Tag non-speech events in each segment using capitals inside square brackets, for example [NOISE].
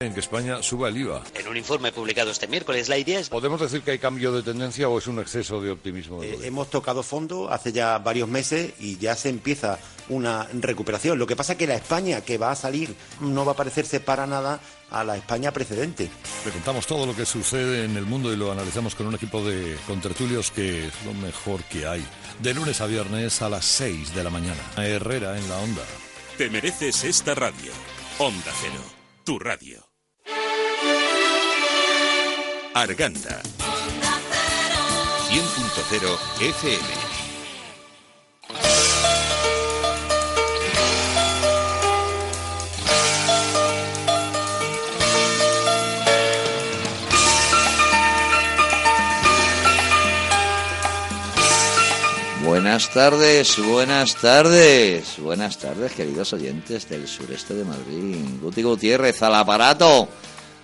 En que España suba el IVA. En un informe publicado este miércoles, la idea es... ¿Podemos decir que hay cambio de tendencia o es un exceso de optimismo? Eh, hemos tocado fondo hace ya varios meses y ya se empieza una recuperación. Lo que pasa es que la España que va a salir no va a parecerse para nada a la España precedente. Le contamos todo lo que sucede en el mundo y lo analizamos con un equipo de contertulios que es lo mejor que hay. De lunes a viernes a las 6 de la mañana. Herrera en la onda. Te mereces esta radio. Onda Cero, tu radio. Arganda. 100.0 FM. Buenas tardes, buenas tardes, buenas tardes, queridos oyentes del sureste de Madrid. Guti Gutiérrez al aparato,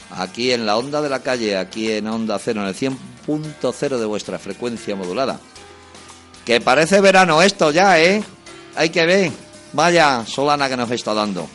aquí en la onda de la calle, aquí en Onda Cero, en el 100.0 de vuestra frecuencia modulada. Que parece verano esto ya, ¿eh? Hay que ver. Vaya solana que nos está dando.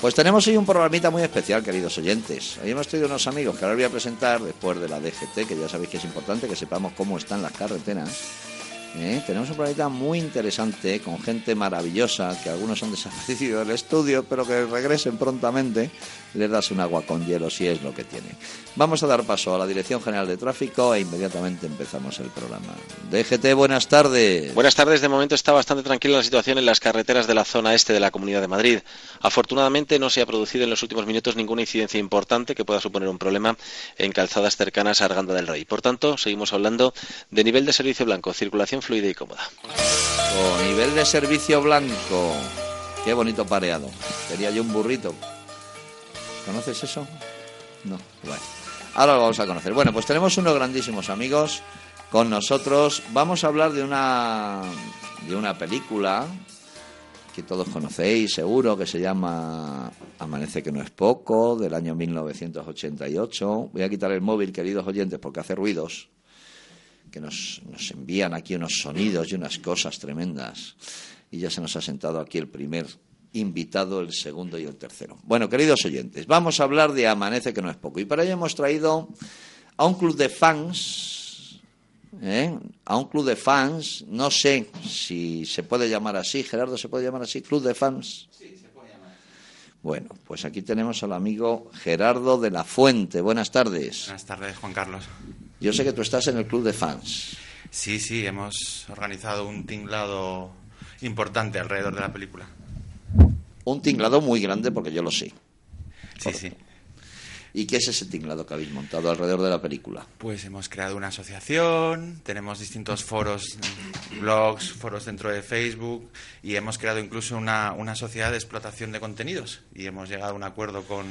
Pues tenemos hoy un programita muy especial, queridos oyentes. Hoy hemos traído unos amigos que ahora voy a presentar después de la DGT, que ya sabéis que es importante que sepamos cómo están las carreteras. ¿Eh? Tenemos un programa muy interesante con gente maravillosa que algunos han desaparecido del estudio, pero que regresen prontamente les das un agua con hielo si es lo que tiene. Vamos a dar paso a la Dirección General de Tráfico e inmediatamente empezamos el programa. DGT, buenas tardes. Buenas tardes. De momento está bastante tranquila la situación en las carreteras de la zona este de la Comunidad de Madrid. Afortunadamente no se ha producido en los últimos minutos ninguna incidencia importante que pueda suponer un problema en calzadas cercanas a Arganda del Rey. Por tanto, seguimos hablando de nivel de servicio blanco, circulación fluida y cómoda. O nivel de servicio blanco. Qué bonito pareado. Sería yo un burrito. ¿Conoces eso? No. Bueno. Ahora lo vamos a conocer. Bueno, pues tenemos unos grandísimos amigos con nosotros. Vamos a hablar de una de una película que todos conocéis, seguro, que se llama Amanece que no es poco, del año 1988. Voy a quitar el móvil, queridos oyentes, porque hace ruidos que nos, nos envían aquí unos sonidos y unas cosas tremendas. Y ya se nos ha sentado aquí el primer invitado, el segundo y el tercero. Bueno, queridos oyentes, vamos a hablar de Amanece que no es poco. Y para ello hemos traído a un club de fans, ¿eh? a un club de fans, no sé si se puede llamar así, Gerardo, ¿se puede llamar así? ¿Club de fans? Sí, se puede llamar. Bueno, pues aquí tenemos al amigo Gerardo de la Fuente. Buenas tardes. Buenas tardes, Juan Carlos. Yo sé que tú estás en el club de fans. Sí, sí, hemos organizado un tinglado importante alrededor de la película. Un tinglado muy grande porque yo lo sé. Sí, sí. ¿Y qué es ese tinglado que habéis montado alrededor de la película? Pues hemos creado una asociación, tenemos distintos foros, blogs, foros dentro de Facebook y hemos creado incluso una, una sociedad de explotación de contenidos y hemos llegado a un acuerdo con,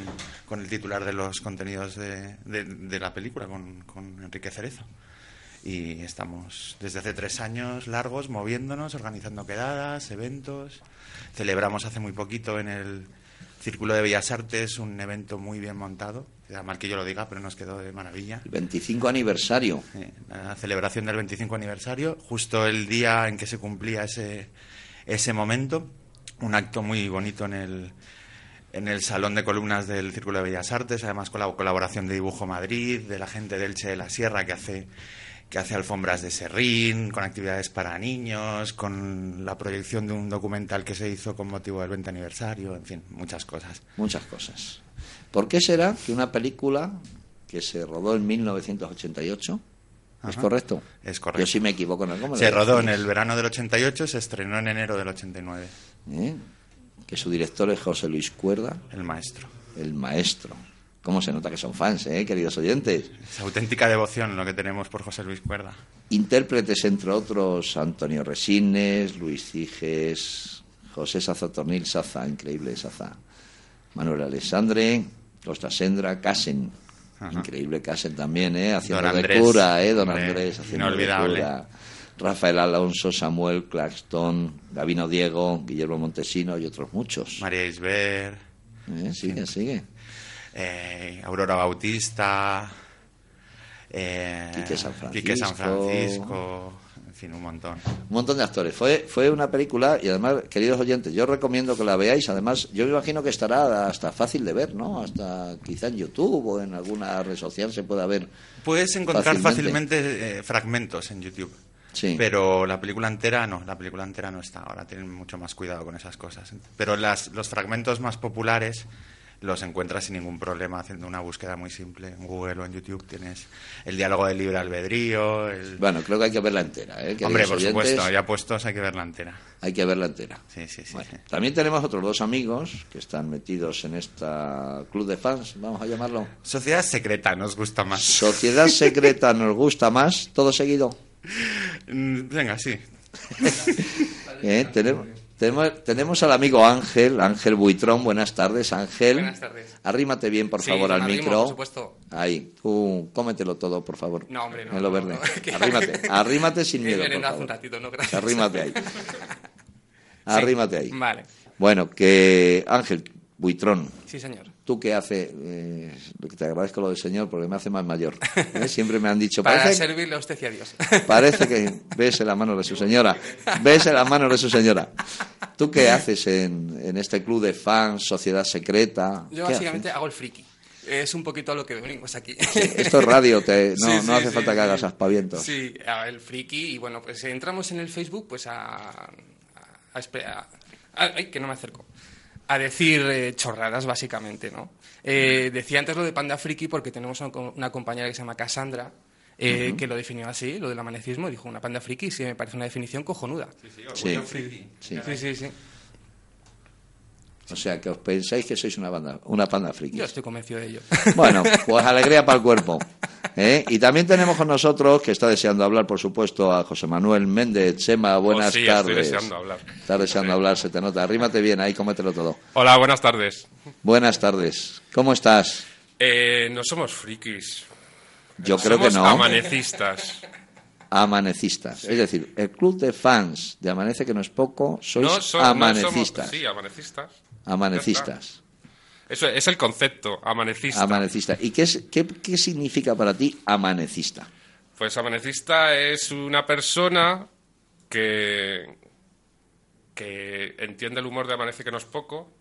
con el titular de los contenidos de, de, la película, con, con Enrique Cerezo y estamos desde hace tres años largos moviéndonos, organizando quedadas, eventos. Celebramos hace muy poquito en el Círculo de Bellas Artes un evento muy bien montado. Da mal que yo lo diga, pero nos quedó de maravilla. El 25 aniversario. Eh, la celebración del 25 aniversario, justo el día en que se cumplía ese, ese momento. Un acto muy bonito en el, en el Salón de Columnas del Círculo de Bellas Artes, además con la colaboración de Dibujo Madrid, de la gente del Che de la Sierra que hace que hace alfombras de serrín, con actividades para niños, con la proyección de un documental que se hizo con motivo del 20 aniversario, en fin, muchas cosas. Muchas cosas. ¿Por qué será que una película que se rodó en 1988 ¿Es correcto? Es correcto. Yo sí me equivoco en algo. me lo Se rodó en el verano del 88, se estrenó en enero del 89. ¿Eh? Que su director es José Luis Cuerda, El maestro. el maestro. ¿Cómo se nota que son fans, eh, queridos oyentes? Es auténtica devoción lo que tenemos por José Luis Cuerda. Intérpretes, entre otros, Antonio Resines, Luis Ciges, José Saza Tornil Saza, increíble Saza, Manuel Alessandre, Costa Sendra, Casen. Ajá. Increíble Casen también, ¿eh? Haciendo Don de Andrés, cura, ¿eh? Don Andrés, haciendo de inolvidable. cura. Rafael Alonso, Samuel Claxton, Gabino Diego, Guillermo Montesino y otros muchos. María Isber, ¿Eh? Sigue, sigue. Eh, Aurora Bautista, eh, Quique San Quique San Francisco. Francisco, en fin, un montón. Un montón de actores. Fue, fue una película y además, queridos oyentes, yo recomiendo que la veáis. Además, yo me imagino que estará hasta fácil de ver, ¿no? Hasta quizá en YouTube o en alguna red social se pueda ver. Puedes encontrar Fácilmente. fácilmente, eh, fragmentos en YouTube. Sí. Pero la película entera no, la película entera no está. Ahora tienen mucho más cuidado con esas cosas. Pero las, los fragmentos más populares los encuentras sin ningún problema haciendo una búsqueda muy simple. En Google o en YouTube tienes el diálogo del libre albedrío. El... Bueno, creo que hay que verla entera, ¿eh? Hombre, por oyentes. supuesto, ya puestos hay que verla entera. Hay que verla entera. Sí, sí, sí. Bueno, sí. también tenemos otros dos amigos que están metidos en esta club de fans, vamos a llamarlo. Sociedad secreta nos gusta más. Sociedad secreta nos gusta más, todo seguido. Mm, Venga, sí. [LAUGHS] ¿Eh? Tenemos, tenemos, tenemos al amigo Ángel, Ángel Buitrón. Buenas tardes, Ángel. Buenas tardes. Arrímate bien, por Sí, favor, al arrimo, micro. por supuesto. Ahí, tú cómetelo todo, por favor. No, hombre, no, En lo no, verde. no, que- Arrímate, [LAUGHS] arrímate sin miedo. por favor. un ratito, no, gracias. Arrímate ahí. [LAUGHS] Arrímate ahí. Vale. Bueno, que Ángel Buitrón, Sí, señor. ¿Tú qué haces? Eh, que te agradezco lo del señor porque me hace más mayor. ¿Eh? [LAUGHS] Siempre me han dicho, Para parece, servirle a usted y a Dios. [LAUGHS] parece que ves en la mano de su señora. Ves en la mano de su señora. ¿Tú qué haces en, en este club de fans, sociedad secreta? Yo ¿Qué básicamente haces? hago el friki. Es un poquito a lo que venimos aquí. Esto es radio, te- [LAUGHS] no, Sí, no sí, hace falta que hagas aspavientos. Sí, el friki y bueno, pues entramos en el Facebook pues a... a- a- ay, que no me acerco. A decir eh, chorradas, básicamente, ¿no? Eh, decía antes lo de Panda Friki porque tenemos una, co- una compañera que se llama Cassandra eh, que lo definió así, lo del amanecismo, dijo una panda friki, sí, me parece una definición cojonuda. Sí, Sí, sí. sí, sí. sí. O sea, que os pensáis que sois una banda, una panda friki. Yo estoy convencido de ello. [LAUGHS] Bueno, pues [LAUGHS] alegría para el cuerpo. ¿eh? Y también tenemos con nosotros, que está deseando hablar, por supuesto, a José Manuel Méndez. Chema, buenas Oh, sí, tardes. estoy deseando hablar. Estás deseando hablar, se te nota. Arrímate bien ahí, cómetelo todo. Hola, buenas tardes. Buenas tardes. ¿Cómo estás? Eh, no somos frikis. Yo creo Somos que no. amanecistas. Amanecistas. Es decir, el club de fans de Amanece, que no es poco, sois No so- no amanecistas. somos- sí, amanecistas. Amanecistas. Eso es el concepto, amanecista. Amanecista. ¿Y qué, es, qué, qué significa para ti amanecista? Pues amanecista es una persona que, que entiende el humor de amanece que no es poco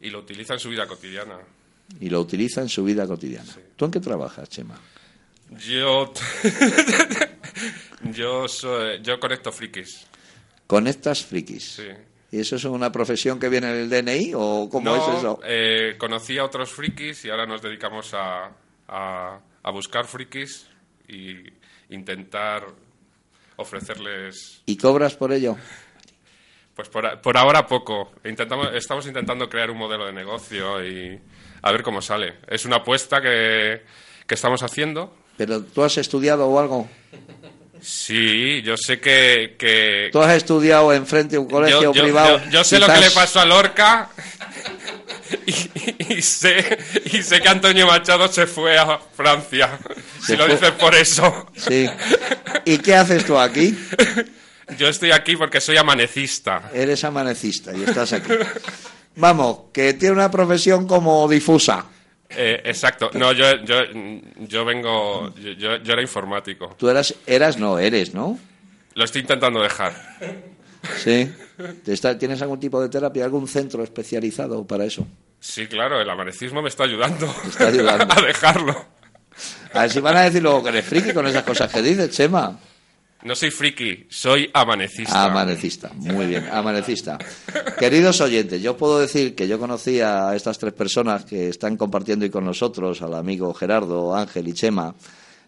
y lo utiliza en su vida cotidiana. Y lo utiliza en su vida cotidiana. ¿Tú en qué trabajas, Chema? Yo, [LAUGHS] yo, soy, yo conecto frikis. Conectas frikis. Sí. ¿Y eso es una profesión que viene en el DNI o cómo no, es eso? eh, conocí a otros frikis y ahora nos dedicamos a, a, a buscar frikis y intentar ofrecerles, ¿Y cobras por ello? pues por, por ahora poco. Intentamos, estamos intentando crear un modelo de negocio y a ver cómo sale. Es una apuesta que, que estamos haciendo. ¿Pero tú has estudiado o algo? Sí, yo sé que... que ¿Tú has estudiado enfrente de un colegio yo, yo- privado? yo- yo sé lo que le pasó a Lorca y, [LAUGHS] y- y sé, y sé que Antonio Machado se fue a Francia. Se si lo dices por eso. Sí. ¿Y qué haces tú aquí? [LAUGHS] Yo estoy aquí porque soy amanecista. Eres amanecista y estás aquí. Vamos, que tiene una profesión como difusa. Eh, exacto. No, yo, yo, yo vengo. Yo, yo- era informático. Tú eras, eras, no, eres, ¿no? Lo estoy intentando dejar. Sí. ¿Te está- ¿Tienes algún tipo de terapia, algún centro especializado para eso? Sí, claro, el amanecismo me está ayudando. está ayudando. [LAUGHS] a dejarlo. A ver si van a decir luego que eres friki con esas cosas que dices, Chema. No soy friki, soy amanecista. Amanecista, muy bien, amanecista. Queridos oyentes, yo puedo decir que yo conocí a estas tres personas que están compartiendo hoy con nosotros, al amigo Gerardo, Ángel y Chema.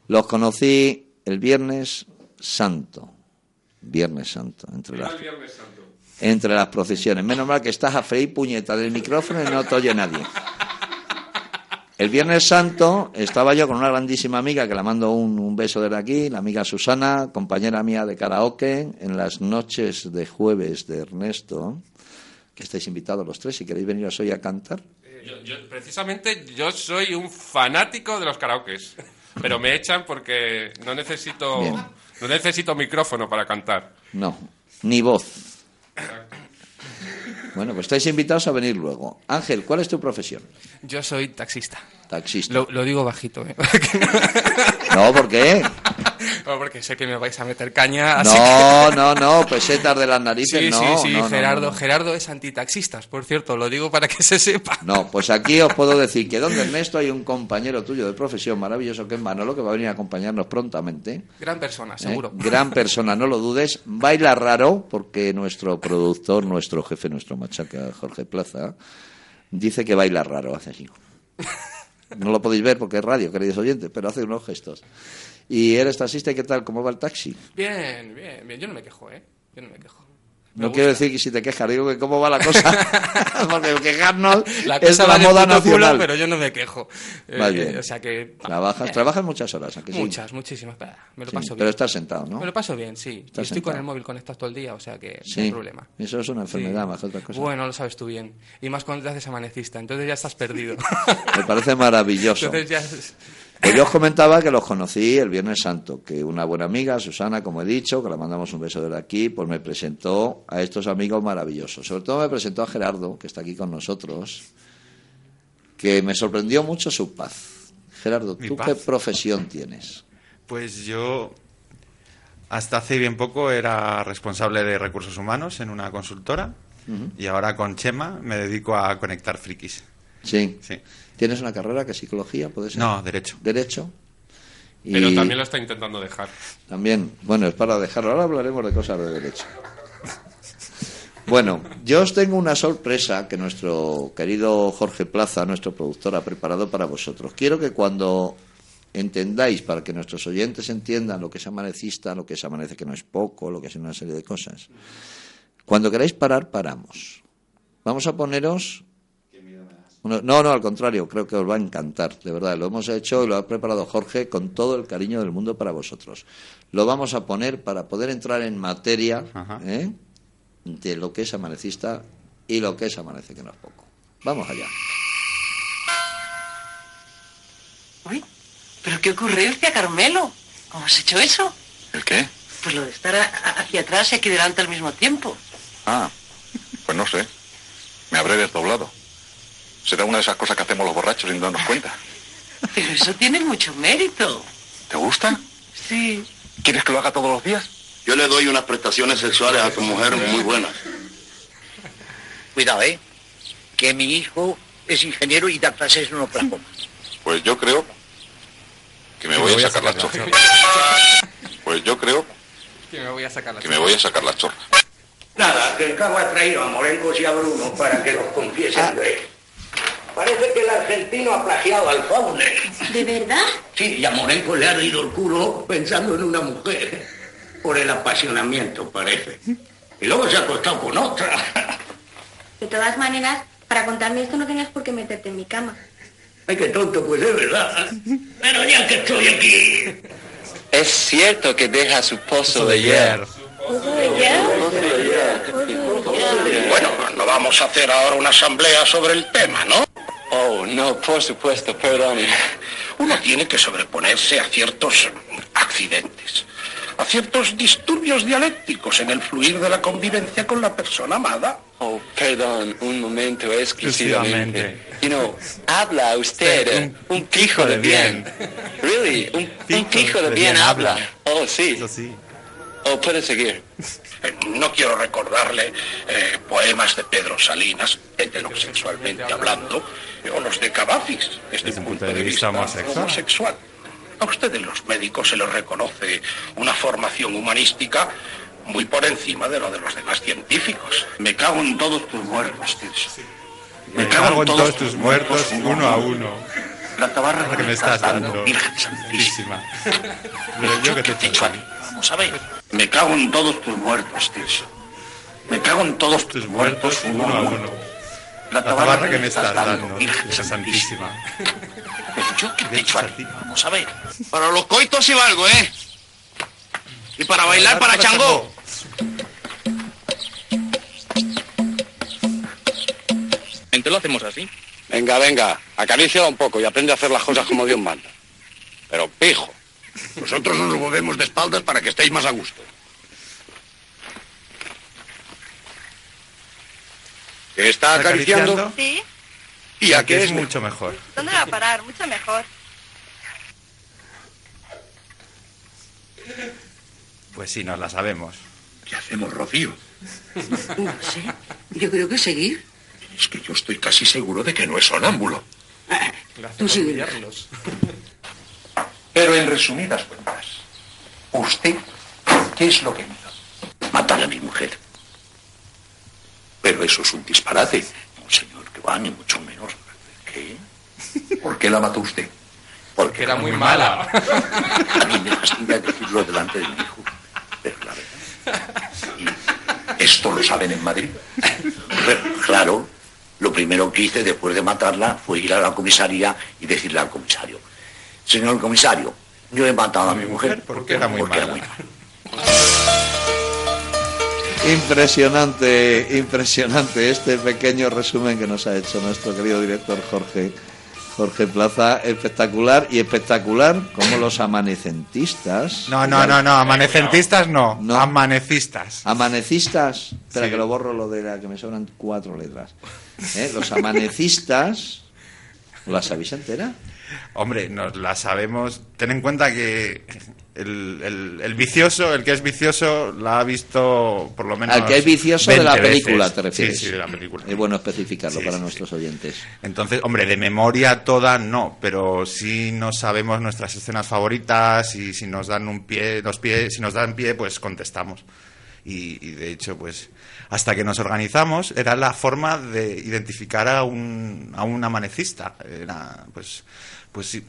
Los conocí el Viernes Santo. Viernes Santo, entre las, entre las procesiones. Menos mal que estás a freír puñeta del micrófono y no te oye nadie. El Viernes Santo estaba yo con una grandísima amiga que la mando un, un beso desde aquí, la amiga Susana, compañera mía de karaoke, en las noches de jueves de Ernesto, que estáis invitados los tres, si queréis veniros hoy a cantar. Yo- yo- precisamente yo soy un fanático de los karaokes. Pero me echan porque no necesito, Bien. no necesito micrófono para cantar. No, ni voz. Bueno, pues estáis invitados a venir luego. Ángel, ¿cuál es tu profesión? Yo soy taxista. Taxista. Lo, lo digo bajito, ¿eh? [LAUGHS] No, ¿por qué? No, [LAUGHS] porque sé que me vais a meter caña. así No, que- no, no, pesetas de las narices, Sí, no. sí, sí, no, Gerardo, no. Gerardo es antitaxistas, por cierto, lo digo para que [LAUGHS] se sepa. No, pues aquí os puedo decir que donde Ernesto hay un compañero tuyo de profesión maravilloso que es Manolo, que va a venir a acompañarnos prontamente. Gran persona, ¿eh? seguro. Gran [LAUGHS] persona, no lo dudes. Baila raro porque nuestro productor, nuestro jefe, nuestro machaca, Jorge Plaza, dice que baila raro, hace así. No lo podéis ver porque es radio, queridos oyentes, pero hace unos gestos. Y eres taxista, ¿y qué tal? ¿Cómo va el taxi? Bien, bien, bien. Yo no me quejo, ¿eh? Yo no me quejo. Me No gusta. quiero decir que si te quejas, digo que cómo va la cosa. [LAUGHS] [LAUGHS] porque quejarnos La es cosa la va de moda puto culo, nacional. pero yo no me quejo. Eh, Vas bien. O sea que... Trabajas, Bien. trabajas muchas horas, ¿a que sí? Muchas, muchísimas. Me lo Sí, paso bien. pero estás sentado, ¿no? Me lo paso bien, sí. Estás estoy con sentado. el móvil conectado todo el día, o sea que Sí. no hay problema. Eso es una enfermedad, más que otra cosa. Bueno, lo sabes tú bien. Y más cuando te haces amanecista, entonces ya estás perdido. [LAUGHS] Me parece maravilloso. entonces ya... es- Pues yo os comentaba que los conocí el Viernes Santo, que una buena amiga, Susana, como he dicho, que le mandamos un beso desde aquí, pues me presentó a estos amigos maravillosos. Sobre todo me presentó a Gerardo, que está aquí con nosotros, que me sorprendió mucho su paz. Gerardo, ¿tú paz. qué profesión tienes? Pues yo hasta hace bien poco era responsable de recursos humanos en una consultora y ahora con Chema me dedico a conectar frikis. Sí. Sí. ¿Tienes una carrera que es psicología, puede ser? No, derecho. Derecho. Y Pero también lo está intentando dejar. También, bueno, es para dejarlo. Ahora hablaremos de cosas de derecho. Bueno, yo os tengo una sorpresa que nuestro querido Jorge Plaza, nuestro productor, ha preparado para vosotros. Quiero que cuando entendáis, para que nuestros oyentes entiendan lo que es amanecista, lo que es amanece que no es poco, lo que es una serie de cosas, cuando queráis parar, paramos. Vamos a poneros uno- No, no, al contrario, creo que os va a encantar, de verdad. Lo hemos hecho y lo ha preparado Jorge con todo el cariño del mundo para vosotros. Lo vamos a poner para poder entrar en materia. ¿eh? de lo que es amanecista y lo que es amanece que no es poco. Vamos allá. Uy, ¿pero qué ocurrencia, Carmelo? ¿Cómo has hecho eso? ¿El qué? Pues lo de estar a- a- hacia atrás y aquí delante al mismo tiempo. Ah, pues no sé. Me habré desdoblado. Será una de esas cosas que hacemos los borrachos sin darnos cuenta. Pero eso tiene mucho mérito. ¿Te gusta? Sí. ¿Quieres que lo haga todos los días? Yo le doy unas prestaciones sexuales a tu mujer muy buenas. Cuidado, ¿eh? Que mi hijo es ingeniero y da clases en Oklahoma. Pues yo creo que me voy a sacar la chorra. Pues yo creo Que me voy a sacar la que me voy a sacar la chorra. Nada, que el cabo ha traído a Morencos y a Bruno para que los confiesen él. Parece que el argentino ha plagiado al Fauner. ¿De verdad? Sí, y a Morenco le ha ido el culo pensando en una mujer. Por el apasionamiento, parece. Y luego se ha acostado con otra. De todas maneras, para contarme esto no tenías por qué meterte en mi cama. Ay, qué tonto, pues es verdad. Pero ya que estoy aquí. Es cierto que deja su pozo de hierro. Bueno, no vamos a hacer ahora una asamblea sobre el tema, ¿no? Oh, no, por supuesto, perdone. Uno tiene que sobreponerse a ciertos accidentes, a ciertos disturbios dialécticos en el fluir de la convivencia con la persona amada. Oh, perdón, un momento exclusivamente. You know, habla usted, eh, un, pijo de bien. Really, un, un pijo de bien habla. Oh, sí. Oh, puede seguir. Eh, No quiero recordarle eh, poemas de Pedro Salinas, heterosexualmente hablando, o los de Cavafis, desde, un punto de vista homosexual. A ustedes los médicos se les reconoce una formación humanística muy por encima de lo de los demás científicos. Me cago en todos tus muertos, Tirso. Me cago en todos tus muertos uno a uno. La tabarra que me estás dando. Virgen Santísima. Pero yo que te he hecho a ti. Vamos a ver. Me cago en todos tus muertos, Tirso. Me cago en todos tus muertos Uno a uno. La tabarra que me estás dando, Virgen Santísima. Pero yo que te he hecho a ti. Vamos a ver. Para los coitos sí valgo, ¿eh? Y para bailar para Changó. Entonces lo hacemos así. Venga, venga, acaríciala un poco y aprende a hacer las cosas como Dios manda. Pero pijo. Nosotros nos movemos de espaldas para que estéis más a gusto. ¿Qué está acariciando? Sí. ¿Y a qué es mucho mejor? ¿Dónde va a parar? Mucho mejor. Pues sí, nos la sabemos. ¿Qué hacemos, Rocío? No sé. Yo creo que seguir. Es que yo estoy casi seguro de que no es sonámbulo. Tú sigue. Pero en resumidas cuentas, ¿usted qué es lo que hizo? Matar a mi mujer. Pero eso es un disparate. No, señor, que va, ni mucho menos. ¿Qué? ¿Por qué la mató usted? Porque era muy mala. A mí me fastidia decirlo delante de mi hijo. Pero la verdad. ¿Y esto lo saben en Madrid? Pero, claro, lo primero que hice después de matarla fue ir a la comisaría y decirle al comisario, señor comisario, yo he matado a mi mujer porque era muy porque era mala. muy mala. Impresionante, impresionante este pequeño resumen que nos ha hecho nuestro querido director Jorge. Jorge Plaza, espectacular y espectacular como los amanecentistas. No, no, no, no, amanecentistas no, amanecistas. Amanecistas. Espera Sí. que lo borro lo de la que me sobran cuatro letras. ¿Eh? Los amanecistas. ¿La sabéis entera? Hombre, nos la sabemos. Ten en cuenta que el, el- el vicioso, el que es vicioso, la ha visto por lo menos. Al que es vicioso de la 20 película, veces. te refieres. Sí, sí, de la película. Es bueno especificarlo Sí, para sí, nuestros oyentes. Entonces, hombre, de memoria toda no, pero sí nos sabemos nuestras escenas favoritas y si nos dan un pie, los pies, si nos dan pie, pues contestamos. Y, y, de hecho, pues hasta que nos organizamos era la forma de identificar a un, a un amanecista. Era, pues, pues sí,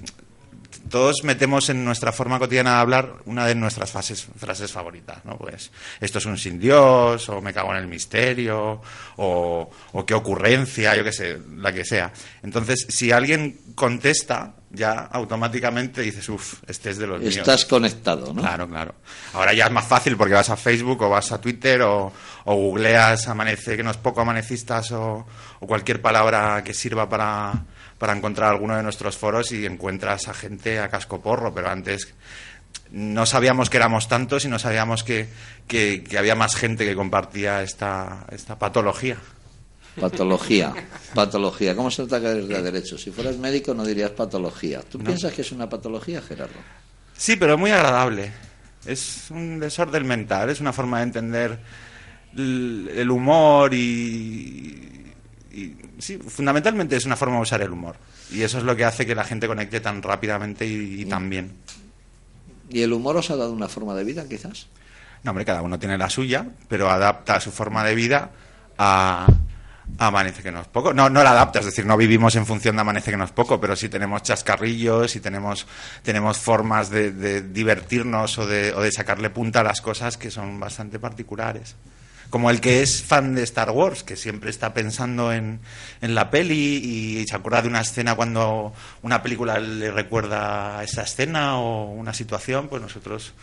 todos metemos en nuestra forma cotidiana de hablar una de nuestras frases, frases favoritas, ¿no? Pues esto es un sin Dios, o me cago en el misterio, o, o qué ocurrencia, yo qué sé, la que sea. Entonces, si alguien contesta, ya automáticamente dices, uff, este es de los míos. Estás conectado, ¿no? Claro, claro. Ahora ya es más fácil porque vas a Facebook o vas a Twitter o, o googleas amanece, que no es poco amanecistas o, o cualquier palabra que sirva para, para encontrar alguno de nuestros foros y encuentras a gente a casco porro, pero antes no sabíamos que éramos tantos y no sabíamos que, que, que había más gente que compartía esta, esta patología. Patología, [LAUGHS] patología. ¿Cómo se trata que de derecho? Si fueras médico no dirías patología. ¿Tú No. piensas que es una patología, Gerardo? Sí, pero muy agradable. Es un desorden mental, es una forma de entender el humor y, y- Sí, fundamentalmente es una forma de usar el humor. Y eso es lo que hace que la gente conecte tan rápidamente y, y tan bien. ¿Y el humor os ha dado una forma de vida, quizás? No, hombre, cada uno tiene la suya, pero adapta su forma de vida a, a Amanece que no es poco. No, no la adapta, es decir, no vivimos en función de Amanece que no es poco, pero sí tenemos chascarrillos y tenemos, tenemos formas de, de divertirnos o de, o de sacarle punta a las cosas que son bastante particulares. Como el que es fan de Star Wars, que siempre está pensando en, en la peli y se acuerda de una escena cuando una película le recuerda a esa escena o una situación, pues nosotros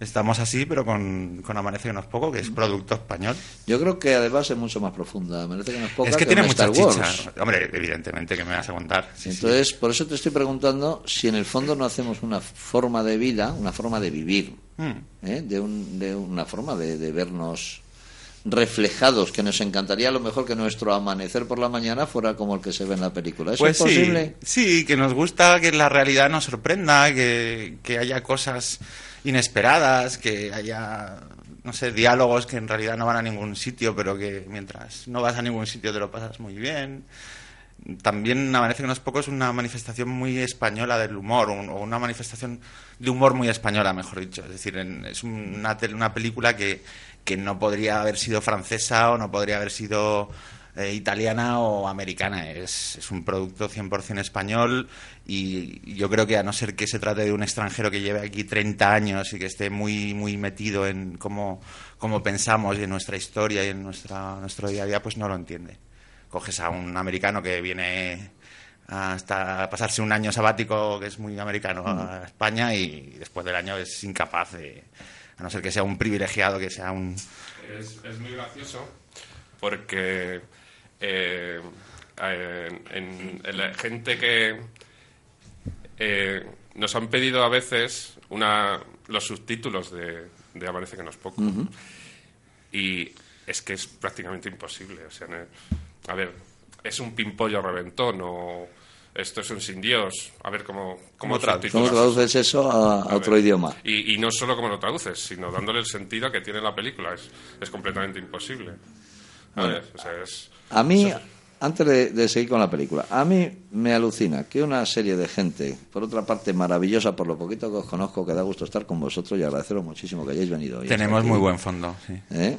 estamos así, pero con, con Amanece que no es poco, que es producto español. Yo creo que además es mucho más profunda. Merece que no es poca es que, tiene mucha chicha. Hombre, evidentemente que me vas a contar. Sí, sí. Entonces, por eso te estoy preguntando si en el fondo no hacemos una forma de vida, una forma de vivir, Mm. ¿eh? de, un- de una forma de, de vernos reflejados, que nos encantaría a lo mejor que nuestro amanecer por la mañana fuera como el que se ve en la película. ¿Eso Pues es posible? Sí, sí, que nos gusta que la realidad nos sorprenda, que, que haya cosas inesperadas, que haya, no sé, diálogos que en realidad no van a ningún sitio, pero que mientras no vas a ningún sitio te lo pasas muy bien. También me parece que no es poco, es una manifestación muy española del humor, un- o una manifestación de humor muy española, mejor dicho. Es decir, en- es una, una película que, que no podría haber sido francesa o no podría haber sido eh, italiana o americana. Es, es un producto 100% español y yo creo que a no ser que se trate de un extranjero que lleve aquí 30 años y que esté muy, muy metido en cómo, cómo pensamos y en nuestra historia y en nuestra, nuestro día a día, pues no lo entiende. Coges a un americano que viene hasta pasarse un año sabático, que es muy americano, a España y después del año es incapaz de, a no ser que sea un privilegiado, que sea un... Es, es muy gracioso porque eh, eh, en, en la gente que eh, nos han pedido a veces una, los subtítulos de, de Amanece que no es poco. Y es que es prácticamente imposible. O sea, no- a ver, es un pimpollo reventón o esto es un sin Dios. A ver cómo, cómo, ¿Cómo subtitulas traduces eso a, a A otro ver. idioma? Y, y no solo cómo lo traduces, sino dándole el sentido que tiene la película. Es, es completamente imposible. A Bueno. ver, o sea, es... A mí, antes de, de seguir con la película, a mí me alucina que una serie de gente, por otra parte maravillosa, por lo poquito que os conozco, que da gusto estar con vosotros y agradeceros muchísimo que hayáis venido hoy. Tenemos muy buen fondo, sí. ¿Eh?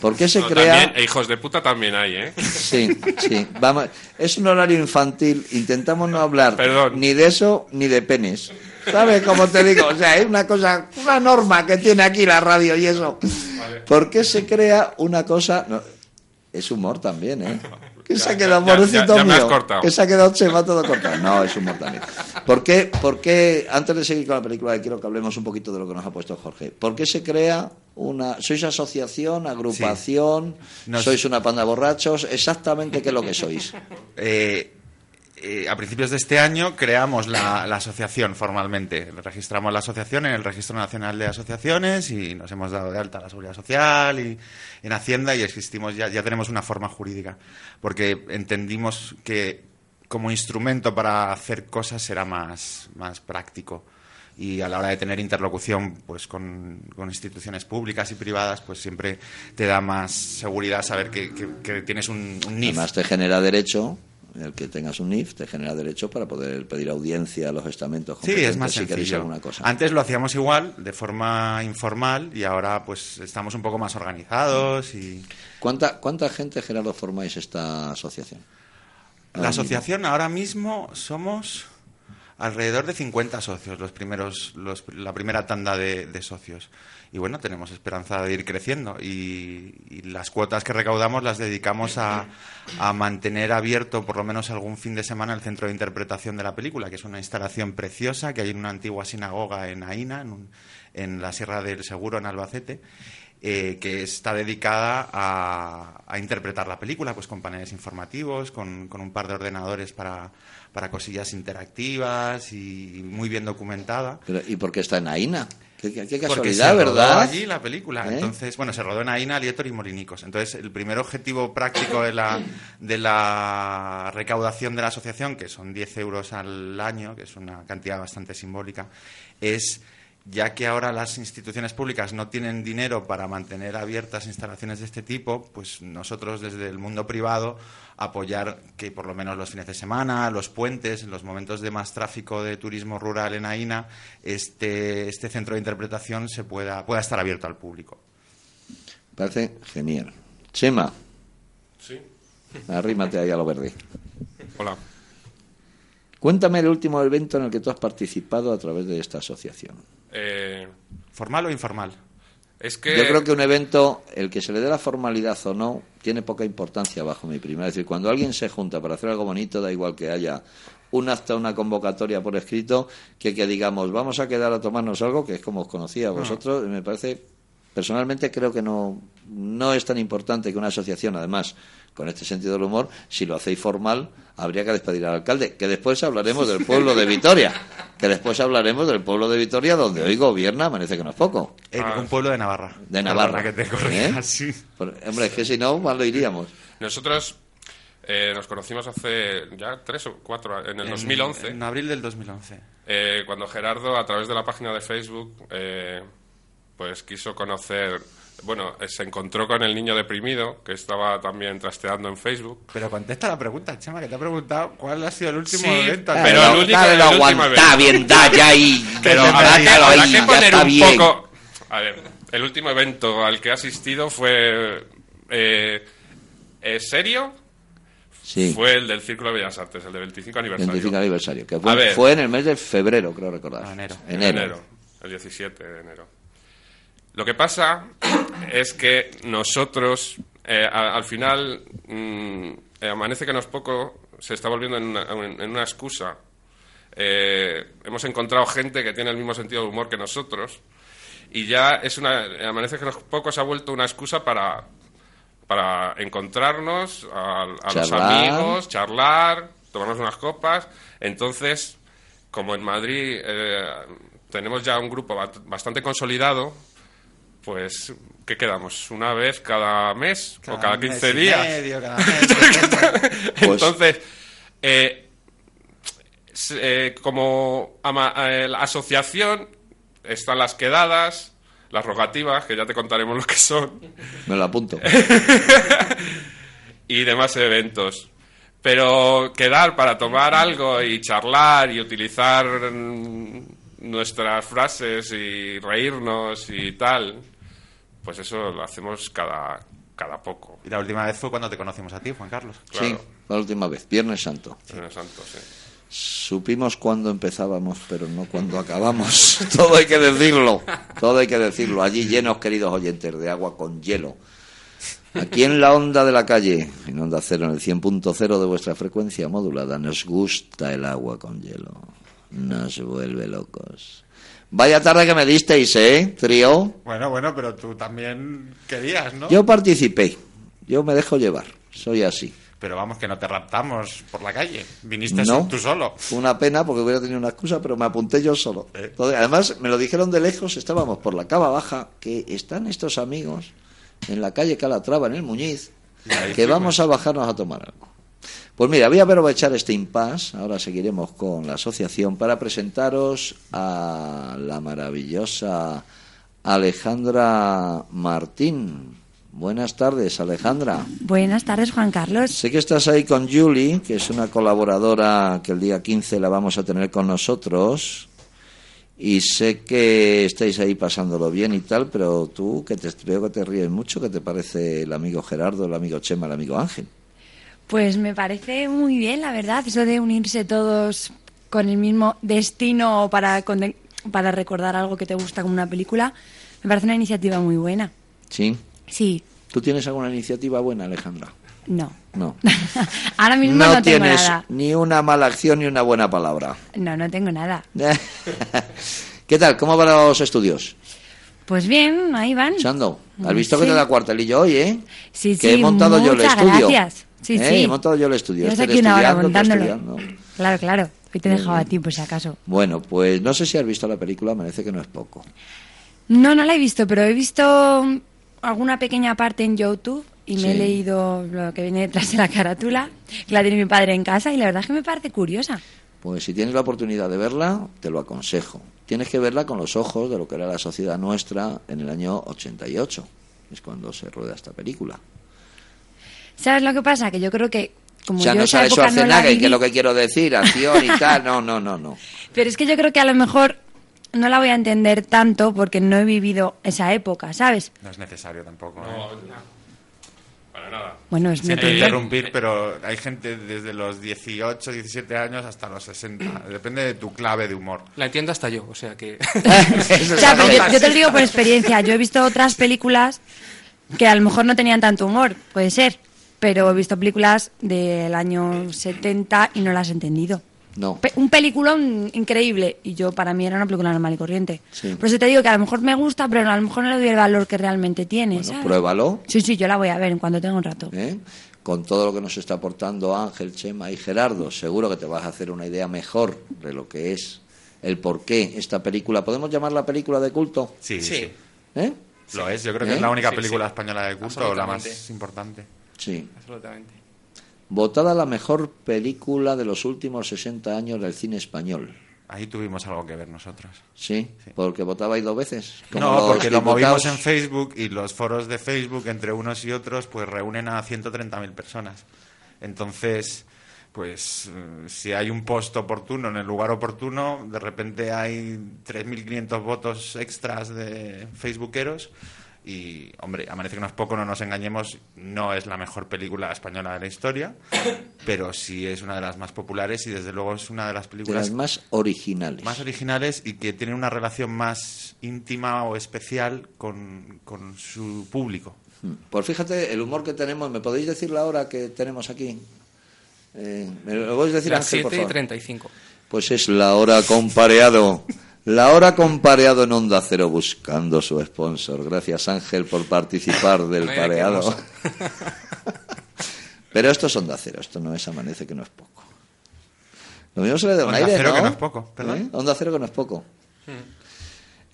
¿Por qué se No, crea...? también, e hijos de puta también hay, ¿eh? Sí, sí. Vamos, es un horario infantil. Intentamos no hablar ni de eso ni de penes. ¿Sabes cómo te digo? O sea, es una cosa, una norma que tiene aquí la radio y eso. ¿Por qué se crea una cosa? no, es humor también, ¿eh? Que se ha quedado has mío. cortado. Que se ha quedado Chema todo cortado. No, es humor también. ¿Por qué, por qué, antes de seguir con la película, quiero que hablemos un poquito de lo que nos ha puesto Jorge? ¿Por qué se crea una. ¿Sois asociación, agrupación? Nos- ¿Sois una panda de borrachos? ¿Exactamente qué es lo que sois? Eh, eh, a principios de este año creamos la, la asociación formalmente. Registramos la asociación en el Registro Nacional de Asociaciones y nos hemos dado de alta a la Seguridad Social y en Hacienda y existimos ya, ya tenemos una forma jurídica. Porque entendimos que como instrumento para hacer cosas era más, más práctico. Y a la hora de tener interlocución pues con, con instituciones públicas y privadas, pues siempre te da más seguridad saber que, que- que tienes un, un NIF. Además te genera derecho, el que tengas un NIF, te genera derecho para poder pedir audiencia a los estamentos Sí, es más si sencillo. alguna cosa. Antes lo hacíamos igual, de forma informal, y ahora pues estamos un poco más organizados y... ¿Cuánta, ¿Cuánta gente, Gerardo, formáis esta asociación? La asociación ahora mismo somos alrededor de 50 socios, los primeros, los- la primera tanda de, de socios. Y bueno, tenemos esperanza de ir creciendo y, las cuotas que recaudamos las dedicamos a, a mantener abierto por lo menos algún fin de semana el centro de interpretación de la película, que es una instalación preciosa que hay en una antigua sinagoga en Aina, en, un- en la Sierra del Seguro, en Albacete. Eh, que está dedicada a, a interpretar la película, pues con paneles informativos, con, con un par de ordenadores para, para cosillas interactivas y muy bien documentada. Pero, ¿Y por qué está en Aina? Qué, qué- qué Porque se rodó ¿verdad? allí la película. ¿Eh? Entonces, bueno, se rodó en Aina, Lietor y Molinicos. Entonces, el primer objetivo práctico de la, de la recaudación de la asociación, que son 10 euros al año, que es una cantidad bastante simbólica, es ya que ahora las instituciones públicas no tienen dinero para mantener abiertas instalaciones de este tipo, pues nosotros desde el mundo privado apoyar que por lo menos los fines de semana, los puentes, en los momentos de más tráfico de turismo rural en Aina, este, este centro de interpretación se pueda, pueda estar abierto al público. Parece genial. Chema, Sí. arrímate ahí a lo verde. Hola. Cuéntame el último evento en el que tú has participado a través de esta asociación. Eh, ¿Formal o informal? es que... Yo creo que un evento, el que se le dé la formalidad o no, tiene poca importancia bajo mi primera. Es decir, cuando alguien se junta para hacer algo bonito, da igual que haya un acta, una convocatoria por escrito, que que digamos, vamos a quedar a tomarnos algo, que es como os conocía a vosotros, me parece, personalmente creo que no, no es tan importante que una asociación, además, con este sentido del humor, si lo hacéis formal, habría que despedir al alcalde, que después hablaremos del pueblo de Vitoria, que después hablaremos del pueblo de Vitoria, donde hoy gobierna, parece que no es poco. En Ah. un pueblo de Navarra. De Navarra. Que te corrija, ¿Eh? sí. Hombre, es que si no, mal lo iríamos. Nosotros eh, nos conocimos hace ya tres o cuatro, en el En- 2011. En abril del 2011. Eh, cuando Gerardo, a través de la página de Facebook, eh, pues quiso conocer, bueno, eh, se encontró con el niño deprimido, que estaba también trasteando en Facebook. Pero contesta la pregunta, Chema, que te ha preguntado cuál ha sido el último Sí, evento. pero el dale, el lo último aguanta evento. bien, da ya ahí. [LAUGHS] Pero Que habrá que, habrá ahí, que poner un bien. poco... A ver, el último evento al que he asistido fue... Eh, eh, ¿Serio? Sí. Fue el del Círculo de Bellas Artes, el del 25 aniversario. 25 aniversario, que fue, fue en el mes de febrero, creo recordar. Ah, enero. En Enero. enero, el 17 de enero. Lo que pasa es que nosotros, eh, a- al final, mm, eh, amanece que no es poco, se está volviendo en una, en- una excusa. Eh, hemos encontrado gente que tiene el mismo sentido de humor que nosotros y ya es una, amanece que no es poco se ha vuelto una excusa para para encontrarnos a, a los amigos, charlar, tomarnos unas copas. Entonces, como en Madrid eh, tenemos ya un grupo bastante consolidado, pues, ¿qué quedamos? ¿Una vez cada mes o cada mes 15 y días? medio, cada mes. [LAUGHS] Entonces, eh, s- eh, como ama- eh, la asociación, están las quedadas, las rogativas, que ya te contaremos [LAUGHS] lo que son, Me lo apunto. [LAUGHS] y demás eventos. Pero quedar para tomar algo y charlar y utilizar mm, nuestras frases y reírnos y tal, pues eso lo hacemos cada, cada poco. Y la última vez fue cuando te conocimos a ti, Juan Carlos. Sí, la última vez, Viernes Santo. Viernes Santo, sí. Supimos cuándo empezábamos, pero no cuándo [LAUGHS] acabamos. [LAUGHS] todo hay que decirlo, todo hay que decirlo. Allí llenos, queridos oyentes, de agua con hielo. Aquí en la onda de la calle, en onda cero, en el 100.0 de vuestra frecuencia modulada, nos gusta el agua con hielo. Nos vuelve locos. Vaya tarde que me disteis, ¿eh, trío? Bueno, bueno, pero tú también querías, ¿no? Yo participé, yo me dejo llevar, soy así. Pero vamos, que no te raptamos por la calle. Viniste No, tú solo. Fue una pena porque hubiera tenido una excusa, pero me apunté yo solo. Entonces, además, me lo dijeron de lejos, estábamos por la cava baja, que están estos amigos en la calle Calatrava, en el Muñiz, que vamos a bajarnos a tomar algo. Pues mira, voy a aprovechar este impasse, ahora seguiremos con la asociación, para presentaros a la maravillosa Alejandra Martín. Buenas tardes, Alejandra. Buenas tardes, Juan Carlos. Sé que estás ahí con Julie, que es una colaboradora que el día 15 la vamos a tener con nosotros. Y sé que estáis ahí pasándolo bien y tal, pero tú, que te veo que te ríes mucho, ¿qué te parece el amigo Gerardo, el amigo Chema, el amigo Ángel? Pues me parece muy bien, la verdad, eso de unirse todos con el mismo destino para, para recordar algo que te gusta como una película, me parece una iniciativa muy buena. ¿Sí? Sí, ¿Tú tienes alguna iniciativa buena, Alejandra? no. No. [LAUGHS] Ahora mismo no, tengo tienes nada. ni una mala acción ni una buena palabra. No, no tengo nada. [LAUGHS] ¿Qué tal? ¿Cómo van los estudios? Pues bien, ahí van. Chando, has visto que te da cuartelillo hoy, ¿eh? Sí, que sí, he montado yo el estudio. gracias. Sí, ¿Eh? sí. He montado yo el estudio. Este aquí una hora montándolo. Claro, claro. Hoy te he dejado a bien. ti, por si acaso. Bueno, pues no sé si has visto la película, merece que no es poco. No, no la he visto, pero he visto alguna pequeña parte en YouTube y me he leído lo que viene detrás de la carátula, que la tiene mi padre en casa y la verdad es que me parece curiosa. Pues si tienes la oportunidad de verla, te lo aconsejo. Tienes que verla con los ojos de lo que era la sociedad nuestra en el año 88. Es cuando se rueda esta película. ¿Sabes lo que pasa? Que yo creo que como o sea, yo no esa sale época no la Schwarzenegger, que viví, es lo que quiero decir, acción y tal. No, no, no, no. [LAUGHS] pero es que yo creo que a lo mejor no la voy a entender tanto porque no he vivido esa época, ¿sabes? No es necesario tampoco. ¿eh? Para nada. Bueno, es Siento interrumpir, pero hay gente desde los 18, 17 años hasta los 60. [CLEARS THROAT] Depende de tu clave de humor. La entiendo hasta yo, o sea que... [LAUGHS] [LAUGHS] O sea, pero yo, yo te lo digo por experiencia. Yo he visto otras películas que a lo mejor no tenían tanto humor, puede ser. Pero he visto películas del año 70 y no las he entendido. No. Pe- un peliculón increíble y yo para mí era una película normal y corriente. Sí. Por eso te digo que a lo mejor me gusta, pero a lo mejor no le doy el valor que realmente tiene. ¿sabes? Pruébalo. Sí, sí, yo la voy a ver en cuanto tenga un rato. ¿eh? Con todo lo que nos está aportando Ángel, Chema y Gerardo, seguro que te vas a hacer una idea mejor de lo que es el por qué esta película. ¿Podemos llamarla película de culto? Sí, sí. ¿Eh? Lo es, yo creo que ¿Eh? es la única Sí, película sí. española de culto, la más importante. Sí. Absolutamente. Votada la mejor película de los últimos 60 años del cine español. Ahí tuvimos algo que ver nosotros. ¿Sí? ¿Porque votabais dos veces? Como No, porque lo diputados. movimos en Facebook y los foros de Facebook entre unos y otros pues reúnen a 130.000 personas. Entonces, pues eh, si hay un post oportuno en el lugar oportuno, de repente hay 3.500 votos extras de facebookeros y, hombre, Amanece que no es poco, no nos engañemos, no es la mejor película española de la historia, pero sí es una de las más populares y desde luego es una de las De películas las más originales. más originales y que tienen una relación más íntima o especial con, con su público. Pues fíjate, el humor que tenemos, ¿me podéis decir la hora que tenemos aquí? Eh, ¿Me lo podéis decir, Las Ángel, por 7 y favor? 35. Pues es la hora compareado La hora con pareado en Onda Cero buscando su sponsor. Gracias Ángel por participar del Mira, pareado. [LAUGHS] Pero esto es Onda Cero, esto no es Amanece que no es poco. Lo mismo se le da un Onda aire, Cero ¿no? que no es poco, perdón. ¿Eh? Onda Cero que no es poco.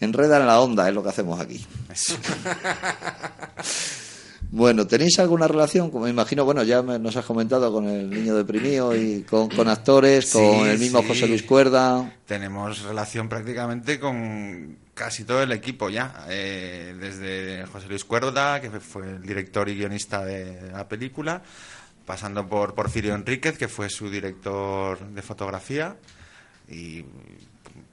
Enredan la onda, es lo que hacemos aquí. [LAUGHS] Bueno, ¿tenéis alguna relación? Como me imagino, bueno, ya me- nos has comentado con el niño deprimido y con, con actores, Sí, con el mismo sí. José Luis Cuerda. Tenemos relación prácticamente con casi todo el equipo ya. Eh, desde José Luis Cuerda, que fue el director y guionista de la película, pasando por Porfirio Enríquez, que fue su director de fotografía. Y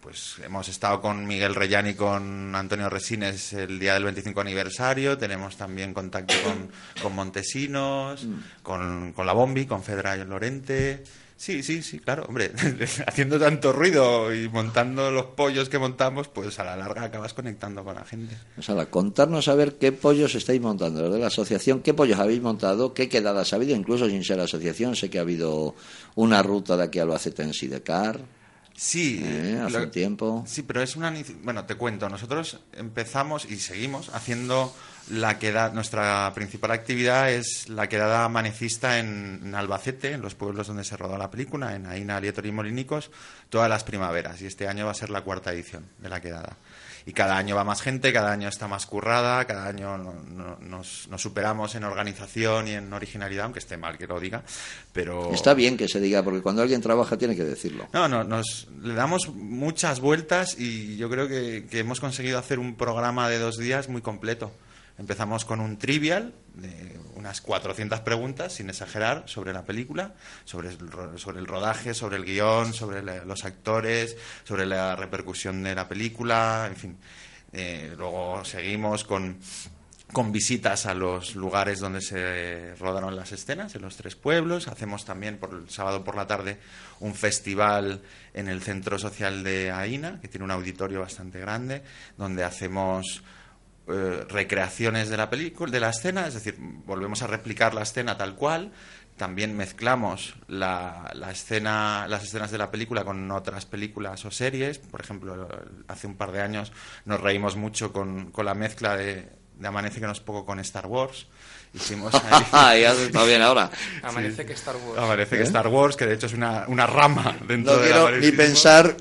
pues hemos estado con Miguel Reyán y con Antonio Resines el día del 25 aniversario. Tenemos también contacto con, con Montesinos, con, con la Bombi, con Fedra y Lorente. Sí, sí, sí, claro, hombre, [LAUGHS] haciendo tanto ruido y montando los pollos que montamos, pues a la larga acabas conectando con la gente. O sea, contarnos a ver qué pollos estáis montando, los de la asociación, qué pollos habéis montado, qué quedadas ha habido, incluso sin ser asociación. Sé que ha habido una ruta de aquí a Albacete en Sidecar. Sí, Eh, hace lo- tiempo. Sí, pero es una. Bueno, te cuento. Nosotros empezamos y seguimos haciendo la quedada. Nuestra principal actividad es la quedada amanecista en, en Albacete, en los pueblos donde se rodó la película, en Aina, Lietor y Molinicos, todas las primaveras. Y este año va a ser la cuarta edición de la quedada. Y cada año va más gente, cada año está más currada, cada año no- no- nos, nos superamos en organización y en originalidad, aunque esté mal que lo diga. Pero Está bien que se diga, porque cuando alguien trabaja tiene que decirlo. no, no, nos le damos muchas vueltas y yo creo que, que hemos conseguido hacer un programa de dos días muy completo. Empezamos con un trivial de unas 400 preguntas, sin exagerar, sobre la película, sobre el, sobre el rodaje, sobre el guion, sobre los actores, sobre la repercusión de la película, en fin. Eh, luego seguimos con con visitas a los lugares donde se rodaron las escenas, en los tres pueblos. Hacemos también por el sábado por la tarde un festival en el Centro Social de Aina, que tiene un auditorio bastante grande, donde hacemos eh, recreaciones de la película, de la escena, es decir, volvemos a replicar la escena tal cual. También mezclamos la, la escena, las escenas de la película con otras películas o series. Por ejemplo, hace un par de años nos reímos mucho con, con la mezcla de, de Amanece que no es poco con Star Wars. Hicimos ahí- [LAUGHS] Ya está bien ahora. [LAUGHS] Amanece que Star Wars. Amanece que ¿Eh? Star Wars, que de hecho es una, una rama dentro No del quiero ni amanecismo. pensar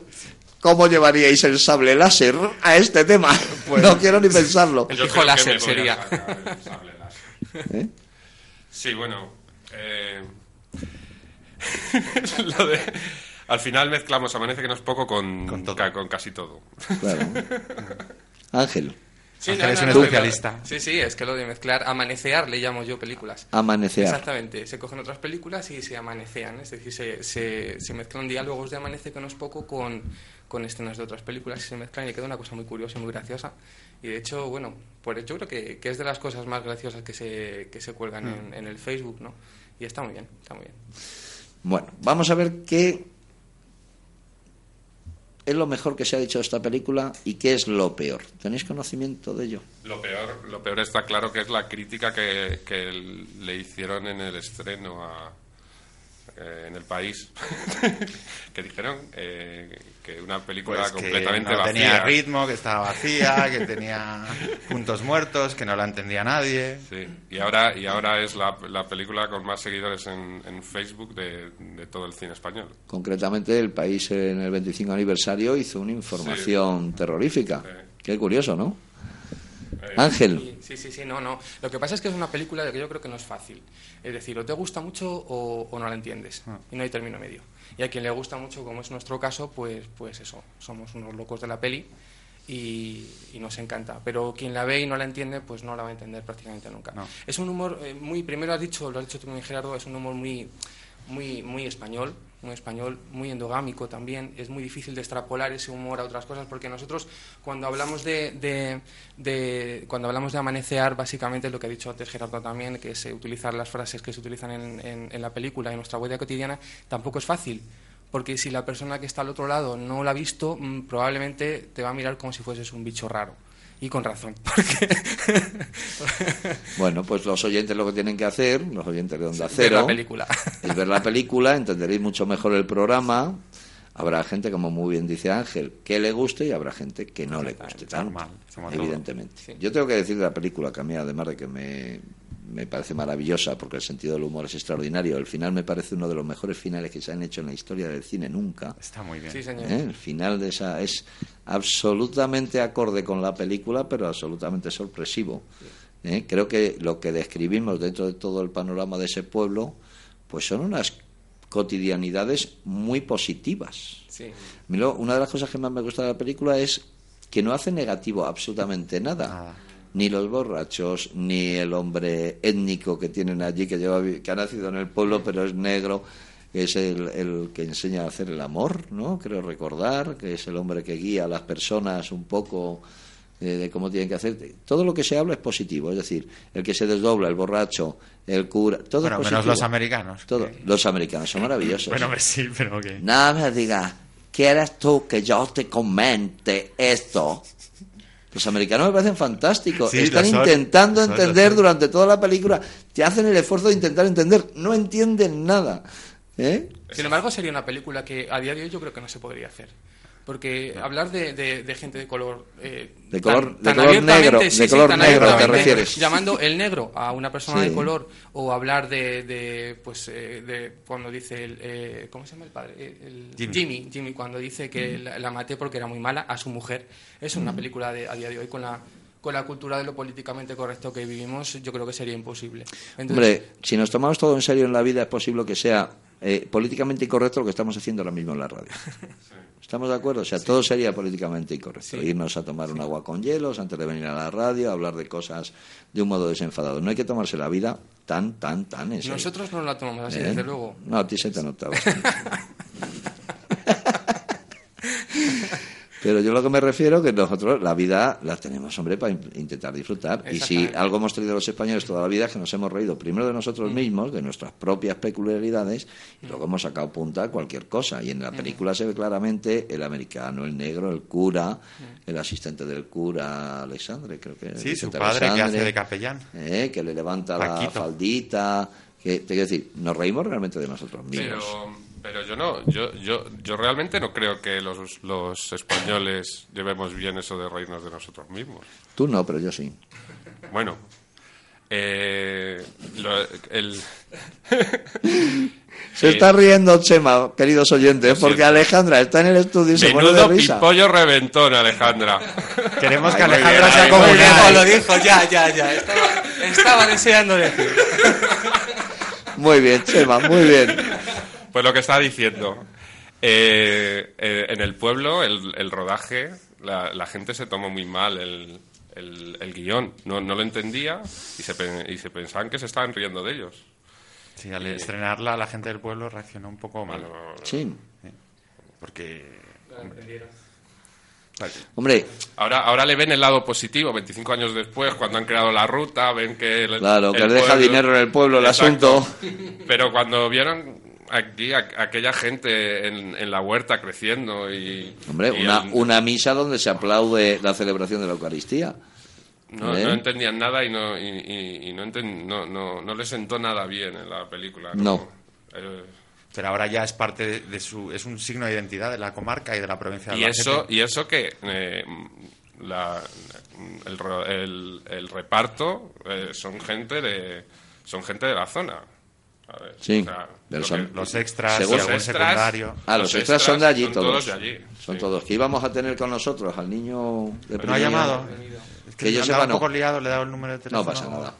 cómo llevaríais el sable láser a este tema. Pues- no quiero ni pensarlo. El que láser sería. sable láser. ¿Eh? Sí, bueno. eh, [LAUGHS] lo de- al final mezclamos Amanece que no es poco con, ca- con casi todo. Claro. Ángel, Sí, Ángel es un no, especialista. Sí, sí, es que lo de mezclar, amanecear le llamo yo películas. Amanecear. Exactamente, se cogen otras películas y se amanecean, es decir, se, se, se mezclan diálogos de Amanece que no es poco con, con escenas de otras películas y se mezclan y queda una cosa muy curiosa y muy graciosa. Y de hecho, bueno, por yo creo que, que es de las cosas más graciosas que se, que se cuelgan Mm. en, en el Facebook, ¿no? Y está muy bien, está muy bien. bueno, vamos a ver qué es lo mejor que se ha dicho de esta película y qué es lo peor. ¿Tenéis conocimiento de ello? Lo peor, lo peor está claro que es la crítica que, que le hicieron en el estreno a- eh, en el país. [LAUGHS] que dijeron eh, que una película Pues que completamente no vacía. tenía ritmo, que estaba vacía, [LAUGHS] que tenía puntos muertos, que no la entendía nadie. Sí, y ahora, y ahora es la, la película con más seguidores en, en Facebook de, de todo el cine español. Concretamente, el país en el 25 aniversario hizo una información terrorífica. Qué curioso, ¿no? Ángel, Sí, sí, sí, no, no. Lo que pasa es que es una película que yo creo que no es fácil. Es decir, o te gusta mucho o, o no la entiendes. Y no hay término medio. Y a quien le gusta mucho, como es nuestro caso, pues, pues eso, somos unos locos de la peli y, y nos encanta. Pero quien la ve y no la entiende, pues no la va a entender prácticamente nunca. Es un humor eh, muy, primero has dicho, lo has dicho tú Gerardo, es un humor muy, muy, muy español, muy español, muy endogámico también. Es muy difícil de extrapolar ese humor a otras cosas porque nosotros cuando hablamos de, cuando hablamos de amanecear, básicamente lo que ha dicho antes Gerardo también, que es utilizar las frases que se utilizan en, en- la película, en nuestra huella cotidiana, tampoco es fácil. Porque si la persona que está al otro lado no la ha visto, mm, probablemente te va a mirar como si fueses un bicho raro. Y con razón. [LAUGHS] Porque [LAUGHS] bueno, pues los oyentes lo que tienen que hacer, los oyentes de Onda Ver Cero, la película. [LAUGHS] es ver la película, entenderéis mucho mejor el programa. Habrá gente, como muy bien dice Ángel, que le guste y habrá gente que no le guste. Normal, como todo. evidentemente. Yo tengo que decir de la película que a mí, además de que me, me parece maravillosa, porque el sentido del humor es extraordinario, el final me parece uno de los mejores finales que se han hecho en la historia del cine nunca. Está muy bien. Sí, señor. ¿Eh? El final de esa es absolutamente acorde con la película, pero absolutamente sorpresivo. ¿Eh? Creo que lo que describimos dentro de todo el panorama de ese pueblo, pues son unas cotidianidades muy positivas. Sí. Una de las cosas que más me gusta de la película es que no hace negativo absolutamente nada. Ni los borrachos, ni el hombre étnico que tienen allí, que, lleva, que ha nacido en el pueblo pero es negro, que es el, el que enseña a hacer el amor, ¿no? Creo recordar, que es el hombre que guía a las personas un poco eh, de cómo tienen que hacer. Todo lo que se habla es positivo, es decir, el que se desdobla, el borracho, el cura, todo Bueno, es menos los americanos. Todo. Los americanos son maravillosos. Bueno, sí, pero que... No me digas, ¿quieres tú que yo te comente esto? Los americanos me parecen fantásticos. Sí, Están son, intentando son, entender durante toda la película. Te hacen el esfuerzo de intentar entender. No entienden nada. ¿Eh? Sin embargo, sería una película que a día de hoy yo creo que no se podría hacer. Porque hablar de, de- de gente de color... eh, De tan- color- de tan color negro, sí, de color tan negro, te refieres. Llamando el negro a una persona Sí. de color o hablar de, de, pues, eh, de cuando dice el... eh, ¿Cómo se llama el padre? Eh, el- Jimmy. Jimmy. Jimmy, cuando dice que la, la maté porque era muy mala a su mujer. Es una Mm. película de, a día de hoy con la con la cultura de lo políticamente correcto que vivimos, yo creo que sería imposible. Entonces, Hombre, si nos tomamos todo en serio en la vida, es posible que sea eh, políticamente incorrecto lo que estamos haciendo ahora mismo en la radio. [LAUGHS] ¿Estamos de acuerdo? O sea, todo sería políticamente incorrecto. Irnos a tomar un agua con hielos antes de venir a la radio, hablar de cosas de un modo desenfadado. No hay que tomarse la vida tan, tan, tan en serio. nosotros no la tomamos así, ¿Eh? desde luego. No, a ti se te nota bastante. [LAUGHS] [LAUGHS] Pero yo lo que me refiero que nosotros la vida la tenemos, hombre, para in- intentar disfrutar. Y si algo hemos tenido los españoles toda la vida es que nos hemos reído primero de Mm. nosotros mismos, de nuestras propias peculiaridades, y luego hemos sacado punta a cualquier cosa. Y en Mm. la película se ve claramente el americano, el negro, el cura, Mm. el asistente del cura, Alexandre, creo que Sí, su padre que hace de capellán. eh, que le levanta la faldita. Que, te quiero decir, nos reímos realmente de nosotros mismos. Pero, pero yo no, yo, yo, yo realmente no creo que los, los españoles llevemos bien eso de reírnos de nosotros mismos. Tú no, pero yo sí. Bueno, eh, lo- el... [LAUGHS] Se está riendo Chema, queridos oyentes, porque Alejandra está en el estudio y se pone de risa. pipollo reventón, Alejandra. [LAUGHS] Queremos que Ay, Alejandra bien, sea como un lo dijo, ya, ya, ya. Estaba, estaba deseando decir. Muy bien, Chema, muy bien. [LAUGHS] Pues lo que estaba diciendo. eh, eh, en el pueblo, el, el rodaje, la, la gente se tomó muy mal el, el, el guion. No, no lo entendía y se, pe- y se pensaban que se estaban riendo de ellos. Sí, al estrenarla la gente del pueblo reaccionó un poco mal. Sí. Porque... Hombre, Ahora, ahora le ven el lado positivo, 25 años después, cuando han creado la ruta, ven que... el- Claro, que el les deja pueblo- dinero en el pueblo el Exacto. asunto. Pero cuando vieron aquí a- aquella gente en, en la huerta creciendo y... hombre, y una, el- una misa donde se aplaude la celebración de la Eucaristía. No, ¿Eh? no entendían nada y no, y, y- y no, no, no, no les sentó nada bien en la película. No. Eh, Pero ahora ya es parte de, de su... Es un signo de identidad de la comarca y de la provincia de y, Albacete. eso, y eso que eh, la- el, el- el reparto eh, son gente de son gente de la zona. Sí, O sea, pero lo son- que- Los extras Según- secundario. Ah, los extras son de allí son todos. de allí. Son sí. todos. Que íbamos a tener con nosotros al niño de Pero no ha llamado. Es Que que yo sepa, un no. poco liado, le he dado el número de teléfono. No pasa nada.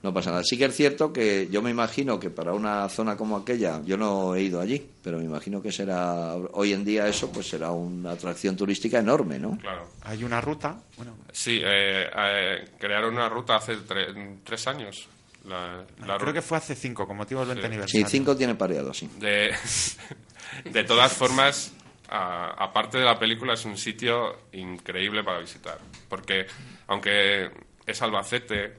No pasa nada. Sí que es cierto que yo me imagino que para una zona como aquella, yo no he ido allí, pero me imagino que será, hoy en día eso pues será una atracción turística enorme, ¿no? Claro. Hay una ruta, bueno, Sí, eh, eh, crearon una ruta hace tre- tres años. La, la creo que fue hace cinco, con motivo del 20 Sí. Sí, aniversario. cinco tiene pareado, sí. De, [LAUGHS] de todas formas, aparte de la película, es un sitio increíble para visitar. Porque, aunque es Albacete,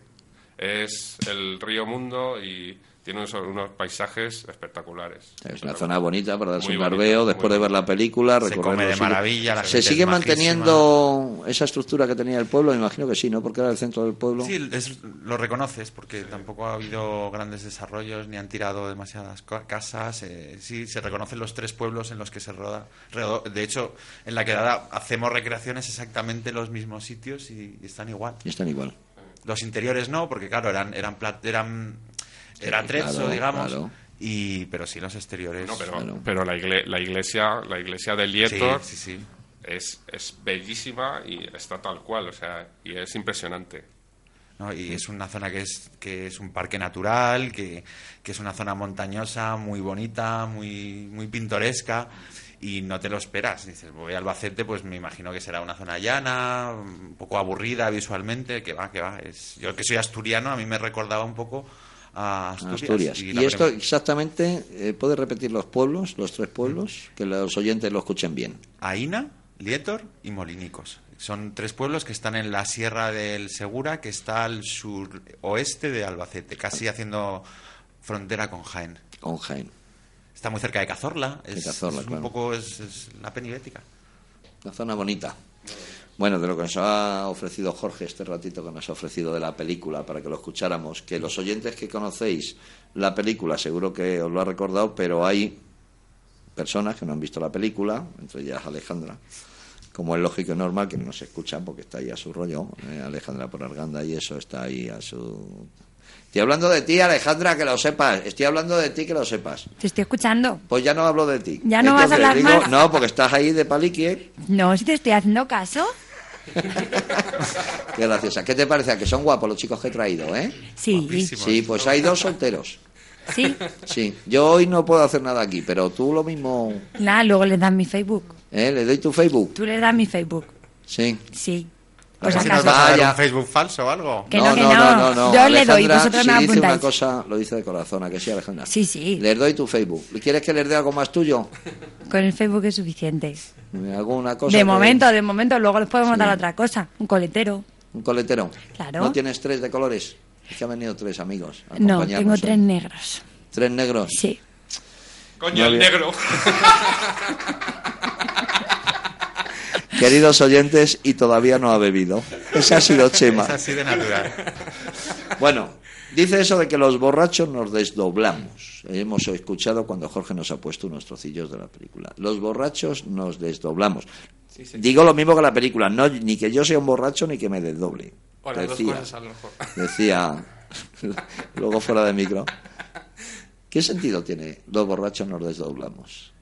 es el río Mundo y tiene unos, unos paisajes espectaculares. Es una zona bonita para darse Muy un barbeo después de ver la película. Se come de maravilla, la ¿Se sigue es manteniendo esa estructura que tenía el pueblo? Me imagino que sí, ¿no? Porque era el centro del pueblo. Sí, es- lo reconoces porque tampoco ha habido grandes desarrollos ni han tirado demasiadas casas. eh, sí, se reconocen los tres pueblos en los que se roda. De hecho, en la quedada hacemos recreaciones exactamente en los mismos sitios y, y están igual. Y están igual. Los interiores no, porque claro, eran eran plat- eran era Sí, trezzo, claro, digamos. claro. Y pero sí los exteriores. No, pero, pero la, igle- la iglesia la iglesia de Lietor Sí, sí, sí. Es, es bellísima y está tal cual, o sea, y es impresionante. ¿no? Y es una zona que es, que es un parque natural, que, que es una zona montañosa, muy bonita, muy, muy pintoresca, y no te lo esperas. Dices, voy a Albacete, pues me imagino que será una zona llana, un poco aburrida visualmente, que va, que va. Es, yo que soy asturiano, a mí me recordaba un poco a Asturias. Asturias. Y esto exactamente, eh, ¿puede repetir los pueblos, los tres pueblos? Que los oyentes lo escuchen bien. Aina, Lietor y Molinicos. Son tres pueblos que están en la Sierra del Segura, que está al suroeste de Albacete, casi haciendo frontera con Jaén. Con Jaén. Está muy cerca de Cazorla. Es, Cazorla, es claro. un poco es, es la penibética. Una zona bonita. Bueno, de lo que nos ha ofrecido Jorge este ratito que nos ha ofrecido de la película para que lo escucháramos, que los oyentes que conocéis la película seguro que os lo ha recordado, pero hay personas que no han visto la película, entre ellas Alejandra, como es lógico y normal que no se escuchan porque está ahí a su rollo, eh, Alejandra por Arganda y eso está ahí a su... Estoy hablando de ti, Alejandra, que lo sepas. Estoy hablando de ti, que lo sepas. Te estoy escuchando. Pues ya no hablo de ti. ¿Ya no vas a hablar digo, más? No, porque estás ahí de palique. No, si te estoy haciendo caso. [LAUGHS] Qué graciosa. ¿Qué te parece? ¿A que son guapos los chicos que he traído, eh? Sí. Sí, pues hay dos solteros. Sí. Sí. Yo hoy no puedo hacer nada aquí, pero tú lo mismo. Nada, luego les das mi Facebook. ¿Eh? ¿Le doy tu Facebook? Tú les das mi Facebook. Sí. Sí. Pues si acaso. nos vas a dar un Facebook falso o algo. Que no, que no. Yo le doy, vosotros si me dice una cosa, lo dice de corazón, ¿a que sí, Alejandra? Sí, sí. Les doy tu Facebook. ¿Quieres que les dé algo más tuyo? Con el Facebook es suficiente. ¿Alguna cosa? De que- momento, de momento. Luego les podemos dar otra cosa. Un coletero. ¿Un coletero? Claro. ¿No tienes tres de colores? Es que han venido tres amigos. a No, tengo hoy. tres negros. ¿Tres negros? Sí. Coño, No el negro. [LAUGHS] Queridos oyentes, y todavía no ha bebido. Ese ha sido Chema. Es así de natural. Bueno, dice eso de que los borrachos nos desdoblamos. Hemos escuchado cuando Jorge nos ha puesto unos trocillos de la película. Los borrachos nos desdoblamos. Digo lo mismo que la película, no ni que yo sea un borracho ni que me desdoble. O las dos Decía, cosas a lo mejor. decía [LAUGHS] luego fuera de micro. ¿Qué sentido tiene los borrachos nos desdoblamos?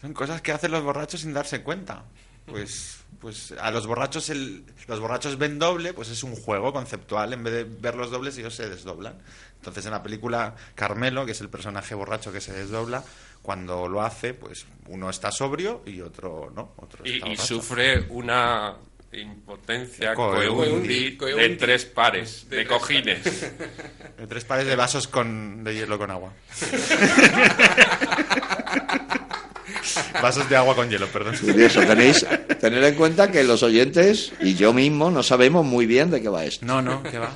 Son cosas que hacen los borrachos sin darse cuenta. Pues, pues a los borrachos el- los borrachos ven doble, pues es un juego conceptual. En vez de ver los dobles, ellos se desdoblan. Entonces en la película Carmelo, que es el personaje borracho que se desdobla, cuando lo hace, pues uno está sobrio y otro no. Otro Y, está y borracho. sufre una impotencia Coeundi. coeundi de tres pares de cojines. De tres pares de vasos con, de hielo con agua. [LAUGHS] [LAUGHS] vasos de agua con hielo, perdón. Curioso, tenéis tener en cuenta que los oyentes y yo mismo no sabemos muy bien de qué va esto. No, no, ¿qué va?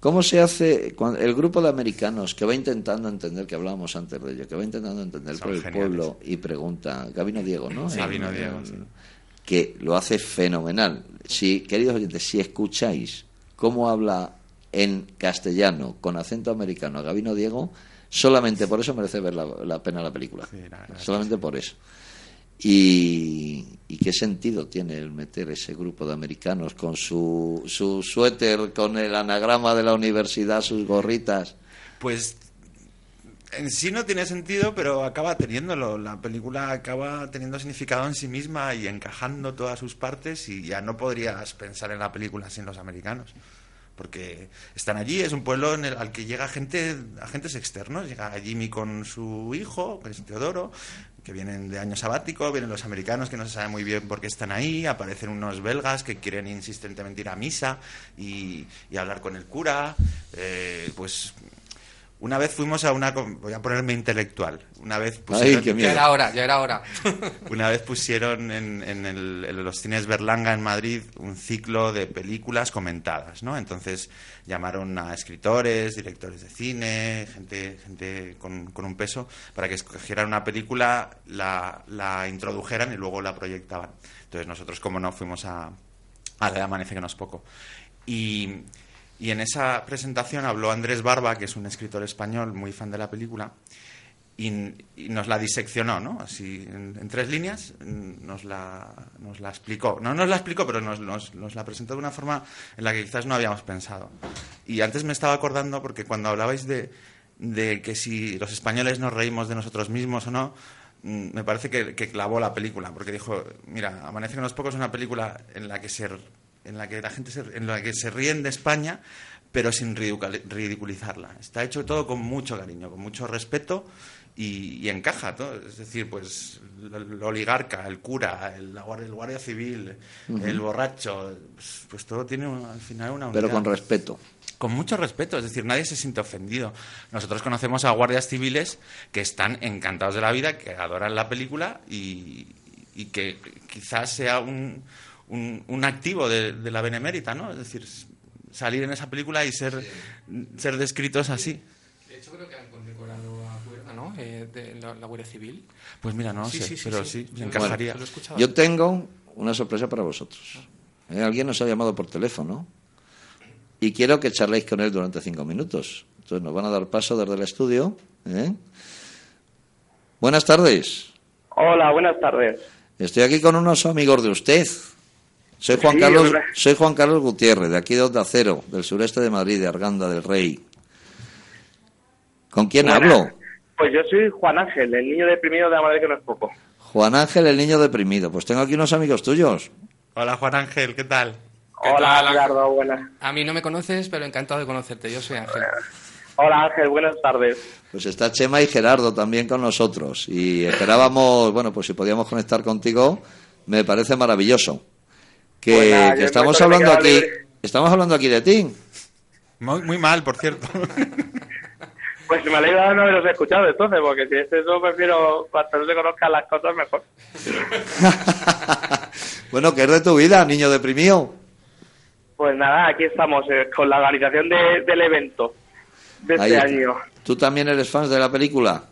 ¿Cómo se hace cuando el grupo de americanos que va intentando entender, que hablábamos antes de ello, que va intentando entender Son por el geniales. pueblo y pregunta, Gabino Diego, ¿no? Sí, Gabino El- Diego, sí. Que lo hace fenomenal. Si, queridos oyentes, si escucháis cómo habla en castellano con acento americano a Gabino Diego, solamente por eso merece ver la, la pena la película. solamente por eso. Y, y qué sentido tiene el meter ese grupo de americanos con su, su suéter, con el anagrama de la universidad, sus gorritas? Pues en sí no tiene sentido, pero acaba teniéndolo. La película acaba teniendo significado en sí misma y encajando todas sus partes y ya no podrías pensar en la película sin los americanos. Porque están allí, es un pueblo en el, al que llega gente, agentes externos. Llega Jimmy con su hijo, que es Teodoro, que vienen de año sabático, vienen los americanos que no se sabe muy bien por qué están ahí, aparecen unos belgas que quieren insistentemente ir a misa y, hablar con el cura. Eh, pues Una vez fuimos a una... Voy a ponerme intelectual. Una vez pusieron... Ay, qué Ya era hora, ya era hora. [LAUGHS] Una vez pusieron en, en, el, en, los cines Berlanga en Madrid un ciclo de películas comentadas, ¿no? Entonces llamaron a escritores, directores de cine, gente, gente con, con un peso, para que escogieran una película, la, la, introdujeran y luego la proyectaban. Entonces nosotros, como no, fuimos a, a la de Amanece que no es poco. Y y en esa presentación habló Andrés Barba, que es un escritor español muy fan de la película, y, nos la diseccionó, ¿no? Así, en, tres líneas, nos la, nos la explicó. No nos la explicó, pero nos, la presentó de una forma en la que quizás no habíamos pensado. Y antes me estaba acordando, porque cuando hablabais de, que si los españoles nos reímos de nosotros mismos o no, mm, me parece que, clavó la película, porque dijo, mira, Amanece que no es poco es una película en la que se en la que la gente se, en la que se ríen de España, pero sin ridiculizarla. Está hecho todo con mucho cariño, con mucho respeto y, encaja todo. Es decir, pues el, oligarca, el cura, el, guardia civil, el borracho, pues, pues, todo tiene al final una unidad. Pero con respeto. Con mucho respeto, es decir, nadie se siente ofendido. Nosotros conocemos a guardias civiles que están encantados de la vida, que adoran la película y que quizás sea un, un, activo de, la benemérita, ¿no? Es decir, salir en esa película y ser, ser descritos así. De hecho, creo que han condecorado a Cuerda, ¿no? Eh, de la, Guardia Civil. Pues mira, no sé, pero sí, encajaría. yo tengo una sorpresa para vosotros. ¿Eh? Alguien nos ha llamado por teléfono y quiero que charléis con él durante cinco minutos. Entonces nos van a dar paso desde el estudio. ¿eh? Buenas tardes. Hola, buenas tardes. Estoy aquí con unos amigos de usted. Soy Juan, Carlos, soy Juan Carlos Gutiérrez, de aquí de Onda Cero, del sureste de Madrid, de Arganda del Rey. ¿Con quién hablo? Pues yo soy Juan Ángel, el niño deprimido de la madre que no es poco. Juan Ángel, el niño deprimido. Pues tengo aquí unos amigos tuyos. Hola Juan Ángel, ¿qué tal? Hola Gerardo, buenas. A mí no me conoces, pero encantado de conocerte. Yo soy Ángel. Hola Ángel, buenas tardes. Pues está Chema y Gerardo también con nosotros. Y esperábamos, bueno, pues si podíamos conectar contigo, me parece maravilloso que, estamos hablando aquí, estamos hablando aquí de ti. Muy, mal, por cierto. [LAUGHS] Pues me alegra de no haberos escuchado entonces, porque si es eso, prefiero, cuando no se conozcan las cosas, mejor. [LAUGHS] bueno, ¿qué es de tu vida, niño deprimido? Pues nada, aquí estamos eh, con la organización del evento de este año. ¿Tú también eres fan de la película?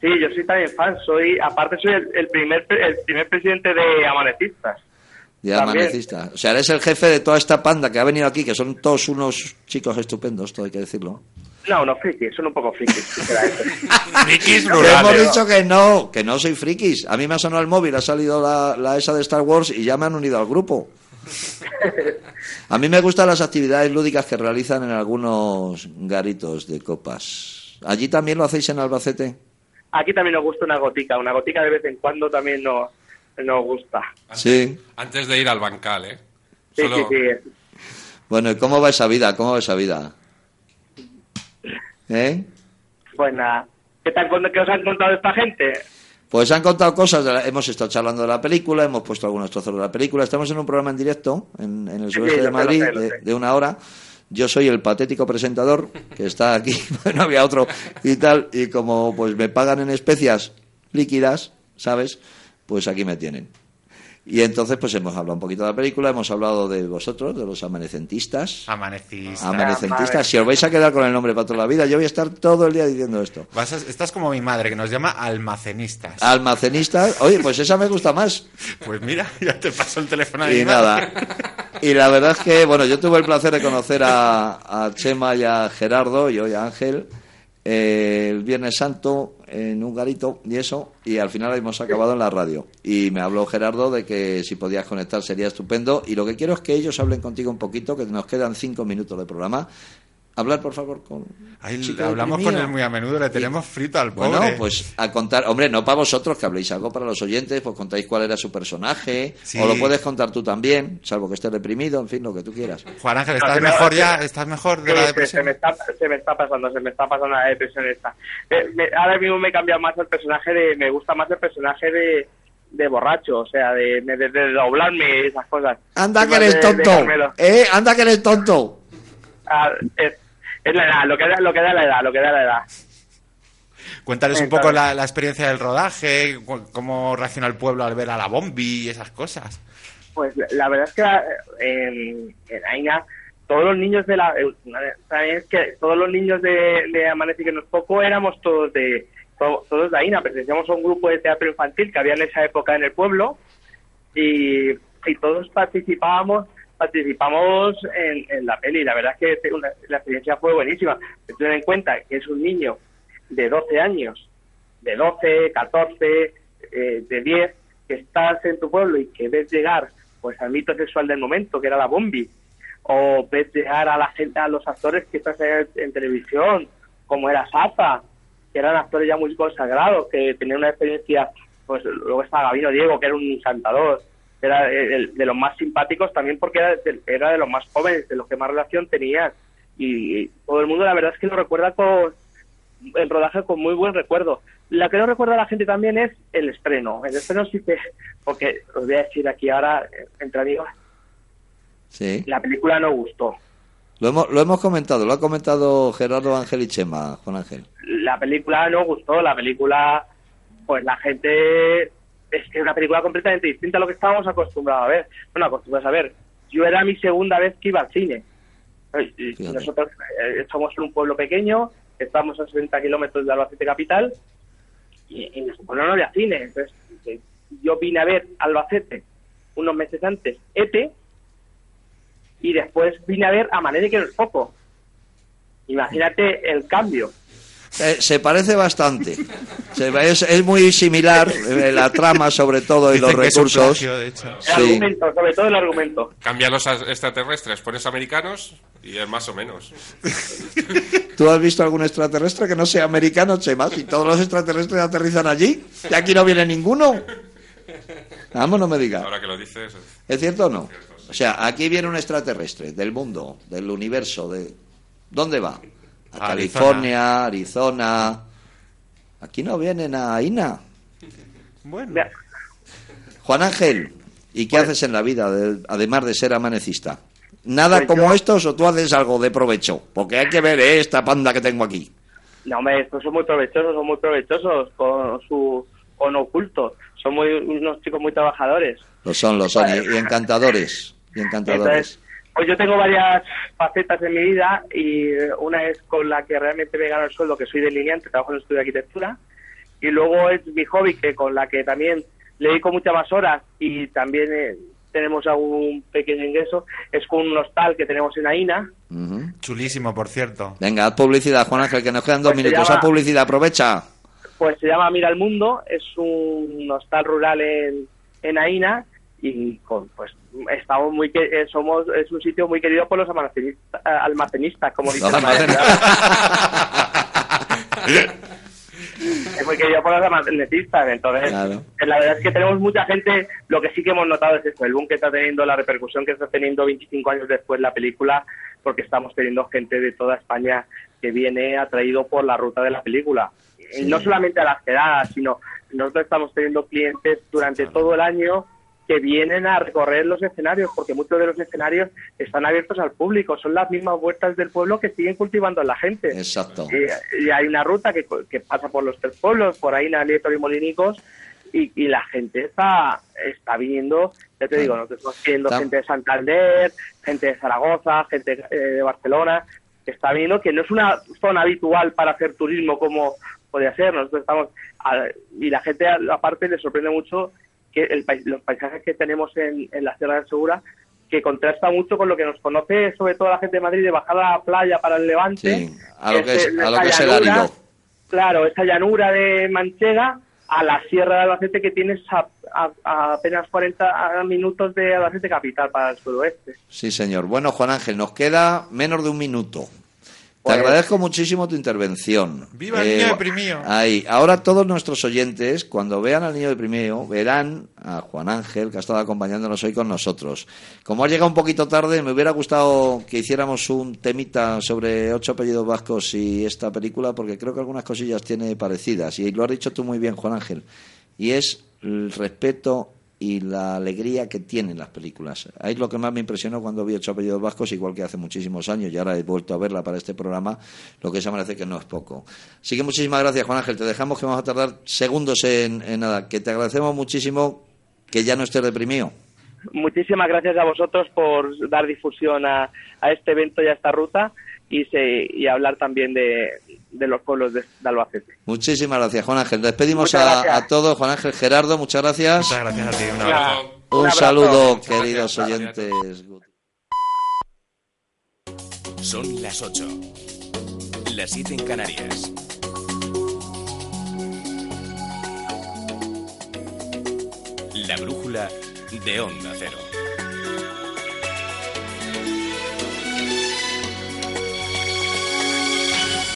Sí, yo soy también fan. Soy, aparte soy el, primer el primer presidente de Amanecistas. De amanecista. O sea, eres el jefe de toda esta panda que ha venido aquí, que son todos unos chicos estupendos, todo hay que decirlo. No, no frikis, son un poco frikis. [LAUGHS] frikis Hemos dicho que no, que no soy frikis. A mí me ha sonado el móvil, ha salido la, la esa de Star Wars y ya me han unido al grupo. A mí me gustan las actividades lúdicas que realizan en algunos garitos de copas. ¿Allí también lo hacéis en Albacete? Aquí también nos gusta una gotica, una gotica de vez en cuando también nos, nos gusta. sí. Antes de ir al bancal, ¿eh? Sí, sí, sí. Bueno, ¿y cómo va esa vida? ¿Cómo va esa vida? ¿Eh? Pues nada. ¿Qué, ¿Qué os han contado esta gente? Pues han contado cosas, hemos estado charlando de la película, hemos puesto algunos trozos de la película, estamos en un programa en directo en, el sureste de Madrid de, una hora. Yo soy el patético presentador que está aquí, [LAUGHS] no había otro y tal, y como pues me pagan en especias líquidas, ¿sabes? Pues aquí me tienen. Y entonces, pues hemos hablado un poquito de la película, hemos hablado de vosotros, de los amanecentistas. Amanecistas. Amanecentistas. Si os vais a quedar con el nombre para toda la vida, yo voy a estar todo el día diciendo esto. estás como mi madre, que nos llama almacenistas. Almacenistas. Oye, pues esa me gusta más. Pues mira, [LAUGHS] ya te paso el teléfono Y nada. Y la verdad es que, bueno, yo tuve el placer de conocer a, a Chema y a Gerardo y hoy a Ángel eh, el Viernes Santo en un garito y eso, y al final hemos acabado en la radio. Y me habló Gerardo de que si podías conectar sería estupendo. Y lo que quiero es que ellos hablen contigo un poquito, que nos quedan cinco minutos de programa, hablar, por favor, con. hablamos con él muy a menudo, le tenemos frito al pobre. Bueno, pues a contar, hombre, no para vosotros que habléis algo para los oyentes, pues contáis cuál era su personaje, o lo puedes contar tú también, salvo que esté deprimido, en fin, lo que tú quieras. Juan Ángel, ¿estás mejor ya? ¿Estás mejor de la depresión? Se me, está, se me está pasando, se me está pasando la depresión esta. Eh, ahora mismo me cambia más el personaje de. Me gusta más el personaje de de borracho, o sea, de, de, doblarme esas cosas. Anda que eres tonto, eh, anda que eres tonto. Ah, Es la edad, lo que da, lo que da la edad, lo que da la edad. Cuéntales un poco la, la experiencia del rodaje, cómo reacciona el pueblo al ver a la bombi y esas cosas. Pues la- verdad es que eh, en, en Aina todos los niños de la eh, también es que todos los niños de, de Amanece que no es poco éramos todos de to- todos de Aina pertenecíamos a un grupo de teatro infantil que había en esa época en el pueblo y, y todos participábamos participamos en, en la peli. La verdad es que una- la experiencia fue buenísima. Ten en cuenta que es un niño de 12 años de 12, 14, eh, de 10, que estás en tu pueblo y que ves llegar pues al mito sexual del momento, que era la bombi, o ves llegar a la gente, a los actores que estás en, en televisión, como era Safa, que eran actores ya muy consagrados, que tenían una experiencia, pues luego estaba Gabino Diego, que era un encantador, era el- de los más simpáticos también porque era de, era de los más jóvenes, de los que más relación tenían. Y, todo el mundo la verdad es que lo recuerda con el rodaje con muy buen recuerdo. La que no recuerda a la gente también es el estreno. El estreno sí que, porque os voy a decir aquí ahora, entre amigos, Sí. la película no gustó. Lo hemos, lo hemos comentado, lo ha comentado Gerardo Ángel y Chema, Juan Ángel. La película no gustó, la película, pues la gente, es que es una película completamente distinta a lo que estábamos acostumbrados a ver. Bueno, acostumbrados a ver. Yo era mi segunda vez que iba al cine. Y- Nosotros eh, somos en un pueblo pequeño, estamos a 60 kilómetros de Albacete capital y, y nuestro pueblo no había cine. Entonces, yo vine a ver Albacete unos meses antes, ETE, y después vine a ver Amanece que no es poco. Imagínate el cambio. Eh, se parece bastante. Se- es, es muy similar eh, la trama, sobre todo, y Dicen los recursos. plagio, de hecho. El Sí. argumento, sobre todo el argumento. Cambia los extraterrestres, pones americanos y es más o menos. ¿Tú has visto algún extraterrestre que no sea americano, Chema? Si todos los extraterrestres aterrizan allí, y aquí no viene ninguno. Vamos, no me digas. Ahora que lo dices. ¿Es cierto o no? O sea, aquí viene un extraterrestre del mundo, del universo, de ¿dónde va? A California, Arizona. Aquí no vienen a Ina. Bueno. Juan Ángel, ¿y qué haces en la vida, además de ser amanecista? ¿Nada Pues como yo- estos o tú haces algo de provecho? Porque hay que ver eh, esta panda que tengo aquí. No, hombre, estos son muy provechosos, son muy provechosos con su con oculto. Son muy, unos chicos muy trabajadores. Lo son, lo son, y, y encantadores. Y encantadores. Entonces, pues yo tengo varias facetas en mi vida y una es con la que realmente me gano el sueldo, que soy delineante, trabajo en el estudio de arquitectura. Y luego es mi hobby, que con la que también le dedico muchas más horas y también eh, tenemos algún pequeño ingreso, es con un hostal que tenemos en Aina. Chulísimo, por cierto. Venga, haz publicidad, Juan Ángel, que nos quedan dos Pues minutos. llama- Haz publicidad, aprovecha. Pues se llama Mira el Mundo, es un hostal rural en, en Aina y con, pues estamos muy que- eh, somos es un sitio muy querido por los almacenistas, almacenistas como dicen. Es muy querido por los almacenistas, entonces Claro. eh, la verdad es que tenemos mucha gente, lo que sí que hemos notado es eso, el boom que está teniendo, la repercusión que está teniendo 25 años después la película, porque estamos teniendo gente de toda España que viene atraído por la ruta de la película. Y no solamente a las quedadas, sino nosotros estamos teniendo clientes durante todo el año que vienen a recorrer los escenarios, porque muchos de los escenarios están abiertos al público, son las mismas huertas del pueblo que siguen cultivando la gente. Exacto. Y, y hay una ruta que, que pasa por los tres pueblos, por ahí Nieto y Molinicos, y, y la gente está, está viniendo, ya te digo, nosotros estamos viendo Está- gente de Santander, gente de Zaragoza, gente eh, de Barcelona, que está viendo que no es una zona habitual para hacer turismo como podría ser. Nosotros estamos, a- y la gente aparte le sorprende mucho que el, los paisajes que tenemos en, en la Sierra del Segura, que contrasta mucho con lo que nos conoce sobre todo la gente de Madrid de bajar a la playa para el Levante. Sí, a lo que es, a lo esa que es el árido. Claro, esa llanura de Manchega a la Sierra de Albacete que tienes a, a- a apenas 40 minutos de Albacete capital para el suroeste. Sí, señor. Bueno, Juan Ángel, nos queda menos de un minuto. Te Pues- agradezco muchísimo tu intervención. ¡Viva el niño deprimido! Ahí. Ahora todos nuestros oyentes, cuando vean al niño deprimido, verán a Juan Ángel, que ha estado acompañándonos hoy con nosotros. Como ha llegado un poquito tarde, me hubiera gustado que hiciéramos un temita sobre ocho apellidos vascos y esta película, porque creo que algunas cosillas tiene parecidas. Y lo has dicho tú muy bien, Juan Ángel. Y es el respeto y la alegría que tienen las películas. Ahí es lo que más me impresionó cuando vi Ocho apellidos vascos, igual que hace muchísimos años, y ahora he vuelto a verla para este programa, lo que se merece que no es poco. Así que muchísimas gracias, Juan Ángel. Te dejamos que vamos a tardar segundos en, en nada. Que te agradecemos muchísimo que ya no estés deprimido. Muchísimas gracias a vosotros por dar difusión a, a este evento y a esta ruta y, se, y hablar también de, de los pueblos de, de Albacete. Muchísimas gracias, Juan Ángel. Despedimos a, a todos. Juan Ángel Gerardo, muchas gracias. Muchas gracias a ti. Un abrazo. Un, un abrazo. saludo, queridos gracias. oyentes. Son las 8. Las 7 en Canarias. La brújula de Onda Cero.